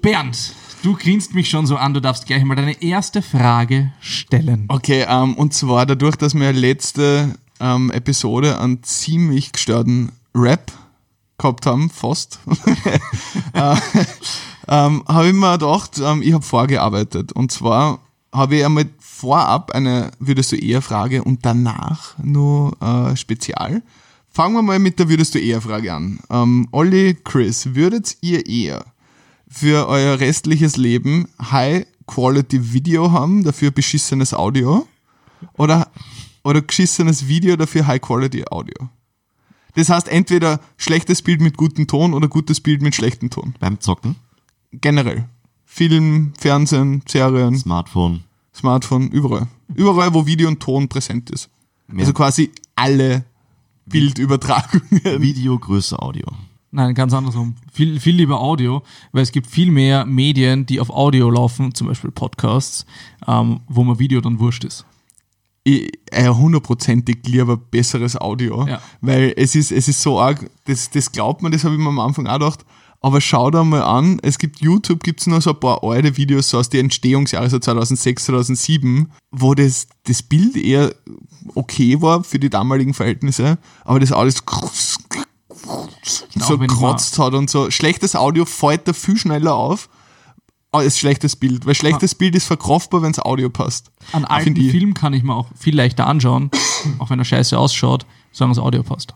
Bernd, du grinst mich schon so an, du darfst gleich mal deine erste Frage stellen. Okay, ähm, und zwar dadurch, dass wir letzte ähm, Episode einen ziemlich gestörten Rap gehabt haben, fast, äh, ähm, habe ich mir gedacht, ähm, ich habe vorgearbeitet. Und zwar habe ich einmal vorab eine, würdest du eher Frage und danach nur äh, Spezial. Fangen wir mal mit der würdest du eher Frage an. Ähm, Olli, Chris, würdet ihr eher für euer restliches Leben High-Quality-Video haben, dafür beschissenes Audio? Oder, oder geschissenes Video, dafür High-Quality-Audio? Das heißt, entweder schlechtes Bild mit gutem Ton oder gutes Bild mit schlechtem Ton. Beim Zocken, Generell. Film, Fernsehen, Serien, Smartphone. Smartphone, überall. Überall, wo Video und Ton präsent ist. Ja. Also quasi alle Bildübertragungen. Video, Größe, Audio. Nein, ganz andersrum. Viel, viel lieber Audio, weil es gibt viel mehr Medien, die auf Audio laufen, zum Beispiel Podcasts, ähm, wo man Video dann wurscht ist. ich äh, hundertprozentig lieber besseres Audio, Ja. weil es ist, es ist so arg, das, das glaubt man, das habe ich mir am Anfang auch gedacht, aber schau da mal an, es gibt YouTube, gibt es noch so ein paar alte Videos so aus den Entstehungsjahren, so 2006, 2007, wo das, das Bild eher okay war für die damaligen Verhältnisse, aber das alles so wenn ich kratzt hat und so. Schlechtes Audio fällt da viel schneller auf als schlechtes Bild, weil schlechtes Bild ist verkraftbar, wenn das Audio passt. An alten. Film kann ich mir auch viel leichter anschauen, auch wenn er scheiße ausschaut, solange das Audio passt.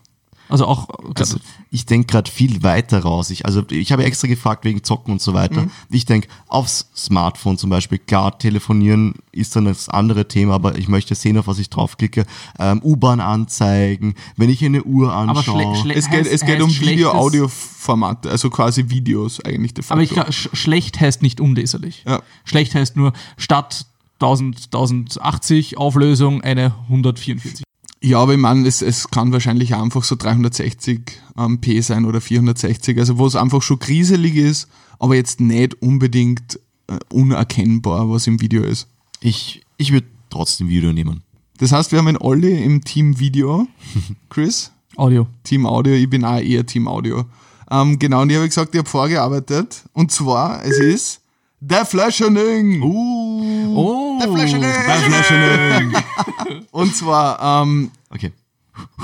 Also auch, Also ich denke gerade viel weiter raus. Ich, also ich habe extra gefragt wegen Zocken und so weiter. Mhm. Ich denke aufs Smartphone zum Beispiel. Klar, telefonieren ist dann das andere Thema, aber ich möchte sehen, auf was ich draufklicke. Ähm, U-Bahn-Anzeigen, wenn ich eine Uhr aber anschaue. schle schle Es geht, heißt- es geht um Video-Audio-Formate, also quasi Videos eigentlich de facto. Aber ich glaub, sch schlecht heißt nicht unleserlich. Ja. Schlecht heißt nur statt 1000, 1080 Auflösung eine 144. ja, aber ich meine, es, es kann wahrscheinlich einfach so 360 ähm, p sein oder 460, also wo es einfach schon kriselig ist, aber jetzt nicht unbedingt äh, unerkennbar, was im Video ist. Ich, ich würde trotzdem Video nehmen. Das heißt, wir haben einen Olli im Team Video, Chris, Audio. Team Audio, ich bin auch eher Team Audio. Ähm, genau, und ich habe gesagt, ich habe vorgearbeitet, und zwar, es ist der Flashening. Uh, Oh, Der Flashening. der Flashening. und zwar, ähm, Okay.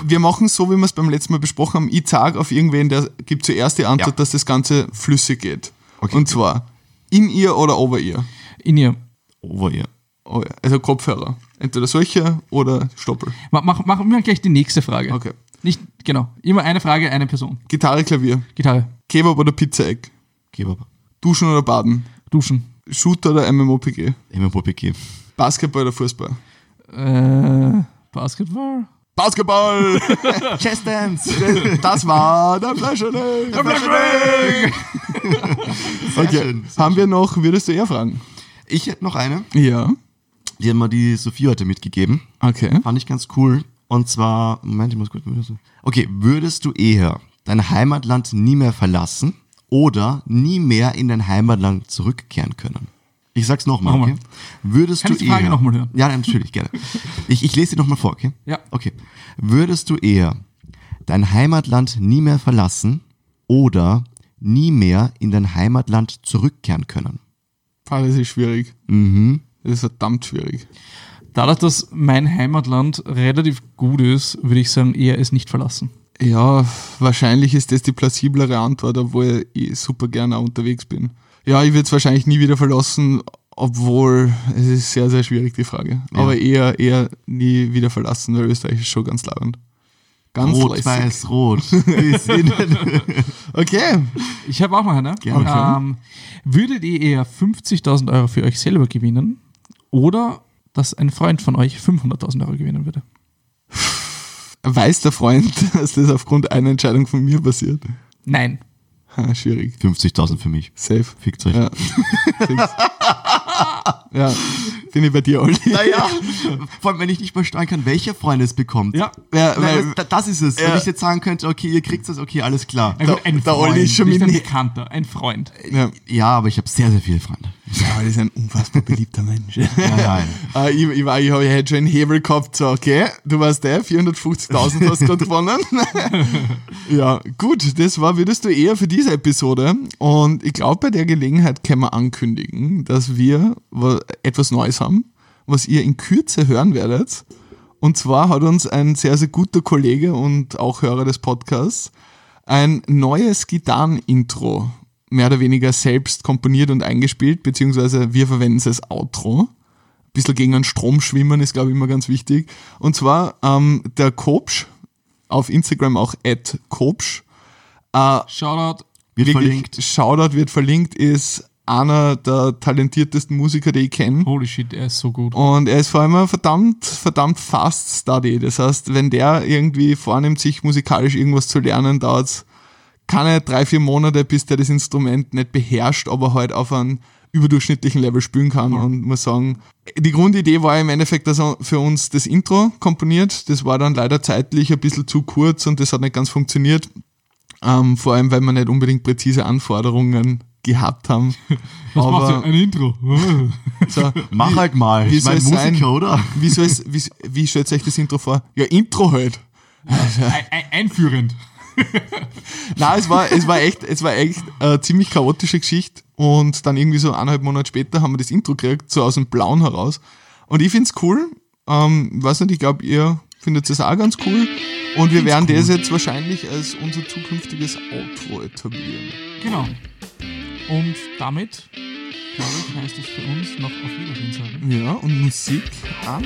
wir machen so, wie wir es beim letzten Mal besprochen haben. Ich zeige auf irgendwen, der gibt zuerst die Antwort, Ja. dass das Ganze flüssig geht. Okay. Und zwar in ihr oder over ihr. In ihr. Over ihr. Oh ja, also Kopfhörer. Entweder solche oder Stoppel. Mach, mach, machen wir gleich die nächste Frage. Okay. Nicht, genau. Immer eine Frage, eine Person. Gitarre, Klavier. Gitarre. Kebab oder Pizza-Eck. Kebab. Duschen oder Baden. Duschen. Shooter oder MMOPG. MMOPG. Basketball oder Fußball. Äh, Basketball? Basketball! Chess Dance. Das war der Flashening. Der Okay, schön, haben wir noch, würdest du eher fragen? Ich hätte noch eine. Ja. Die hat mir die Sophie heute mitgegeben. Okay. Fand ich ganz cool. Und zwar, Moment, ich muss kurz. Okay, würdest du eher dein Heimatland nie mehr verlassen oder nie mehr in dein Heimatland zurückkehren können? Ich sag's nochmal, Nochmal. okay? Würdest Kann du ich die Frage eher, noch mal hören? Ja, natürlich, gerne. Ich, ich lese sie nochmal vor, okay? Ja. Okay. Würdest du eher dein Heimatland nie mehr verlassen oder nie mehr in dein Heimatland zurückkehren können? Pah, das ist schwierig. Mhm. Das ist verdammt schwierig. Dadurch, dass mein Heimatland relativ gut ist, würde ich sagen, eher es nicht verlassen. Ja, wahrscheinlich ist das die plausiblere Antwort, obwohl ich super gerne auch unterwegs bin. Ja, ich würde es wahrscheinlich nie wieder verlassen, obwohl es ist sehr, sehr schwierig, die Frage. Aber eher, eher nie wieder verlassen, weil Österreich ist schon ganz labernd. Ganz Rot, lässig. weiß, rot. Sind- Okay. Ich habe auch noch eine. Gerne. Ähm, würdet ihr eher 50.000 Euro für euch selber gewinnen oder dass ein Freund von euch 500.000 Euro gewinnen würde? Weiß der Freund, dass das aufgrund einer Entscheidung von mir passiert? Nein. Ha, schwierig. 50.000 für mich. Safe. Fickt euch. Ja. Ja. Bin ich bei dir, Olli. Naja, vor allem, wenn ich nicht mal steuern kann, welcher Freund es bekommt. Ja. Ja, Nein, das, das ist es. Ja. Wenn ich jetzt sagen könnte, okay, ihr kriegt das, okay, alles klar. Also ein der Olli Freund, ist schon nicht ein Bekannter, ein Freund. ja. Ja, aber ich habe sehr, sehr viele Freunde. ja, Olli ist ein unfassbar beliebter Mensch. Ja, ja. Äh, ich, ich, war, ich, hab, ich hätte schon einen Hebel gehabt, so, okay, du warst der, 450.000 hast du gewonnen. ja, gut, das war, würdest du eher für diese Episode. Und ich glaube, bei der Gelegenheit können wir ankündigen, dass wir etwas Neues haben, was ihr in Kürze hören werdet. Und zwar hat uns ein sehr, sehr guter Kollege und auch Hörer des Podcasts ein neues Gitarren-Intro mehr oder weniger selbst komponiert und eingespielt, beziehungsweise wir verwenden es als Outro. Ein bisschen gegen einen Strom schwimmen ist, glaube ich, immer ganz wichtig. Und zwar ähm, der Kopsch, auf Instagram auch at Kopsch, äh, Shoutout. Wird wirklich, verlinkt. Shoutout wird verlinkt, ist einer der talentiertesten Musiker, die ich kenne. Holy shit, er ist so gut. Und er ist vor allem ein verdammt, verdammt fast Study. Das heißt, wenn der irgendwie vornimmt, sich musikalisch irgendwas zu lernen, dauert es keine drei, vier Monate, bis der das Instrument nicht beherrscht, aber halt auf einem überdurchschnittlichen Level spielen kann. Und muss sagen, die Grundidee war im Endeffekt, dass er für uns das Intro komponiert. Das war dann leider zeitlich ein bisschen zu kurz und das hat nicht ganz funktioniert. Ähm, vor allem, weil wir nicht unbedingt präzise Anforderungen gehabt haben. Was macht aber ihr? Ein Intro. so, Mach wie- halt mal. Wie Ich mein es sein? Musiker, oder? Wie, soll es, wie, wie stellt euch das Intro vor? Ja, Intro halt. Ein, ein, einführend. Nein, es war, es war echt, es war echt eine ziemlich chaotische Geschichte. Und dann irgendwie so eineinhalb Monate später haben wir das Intro gekriegt, so aus dem Blauen heraus. Und ich find's cool. Ähm, weiß nicht, ich glaube, ihr findet es auch ganz cool. Und wir werden das jetzt wahrscheinlich als unser zukünftiges Outro etablieren. Genau. Und damit, glaube ich, heißt es für uns noch auf Wiedersehen sagen. Ja, und Musik an.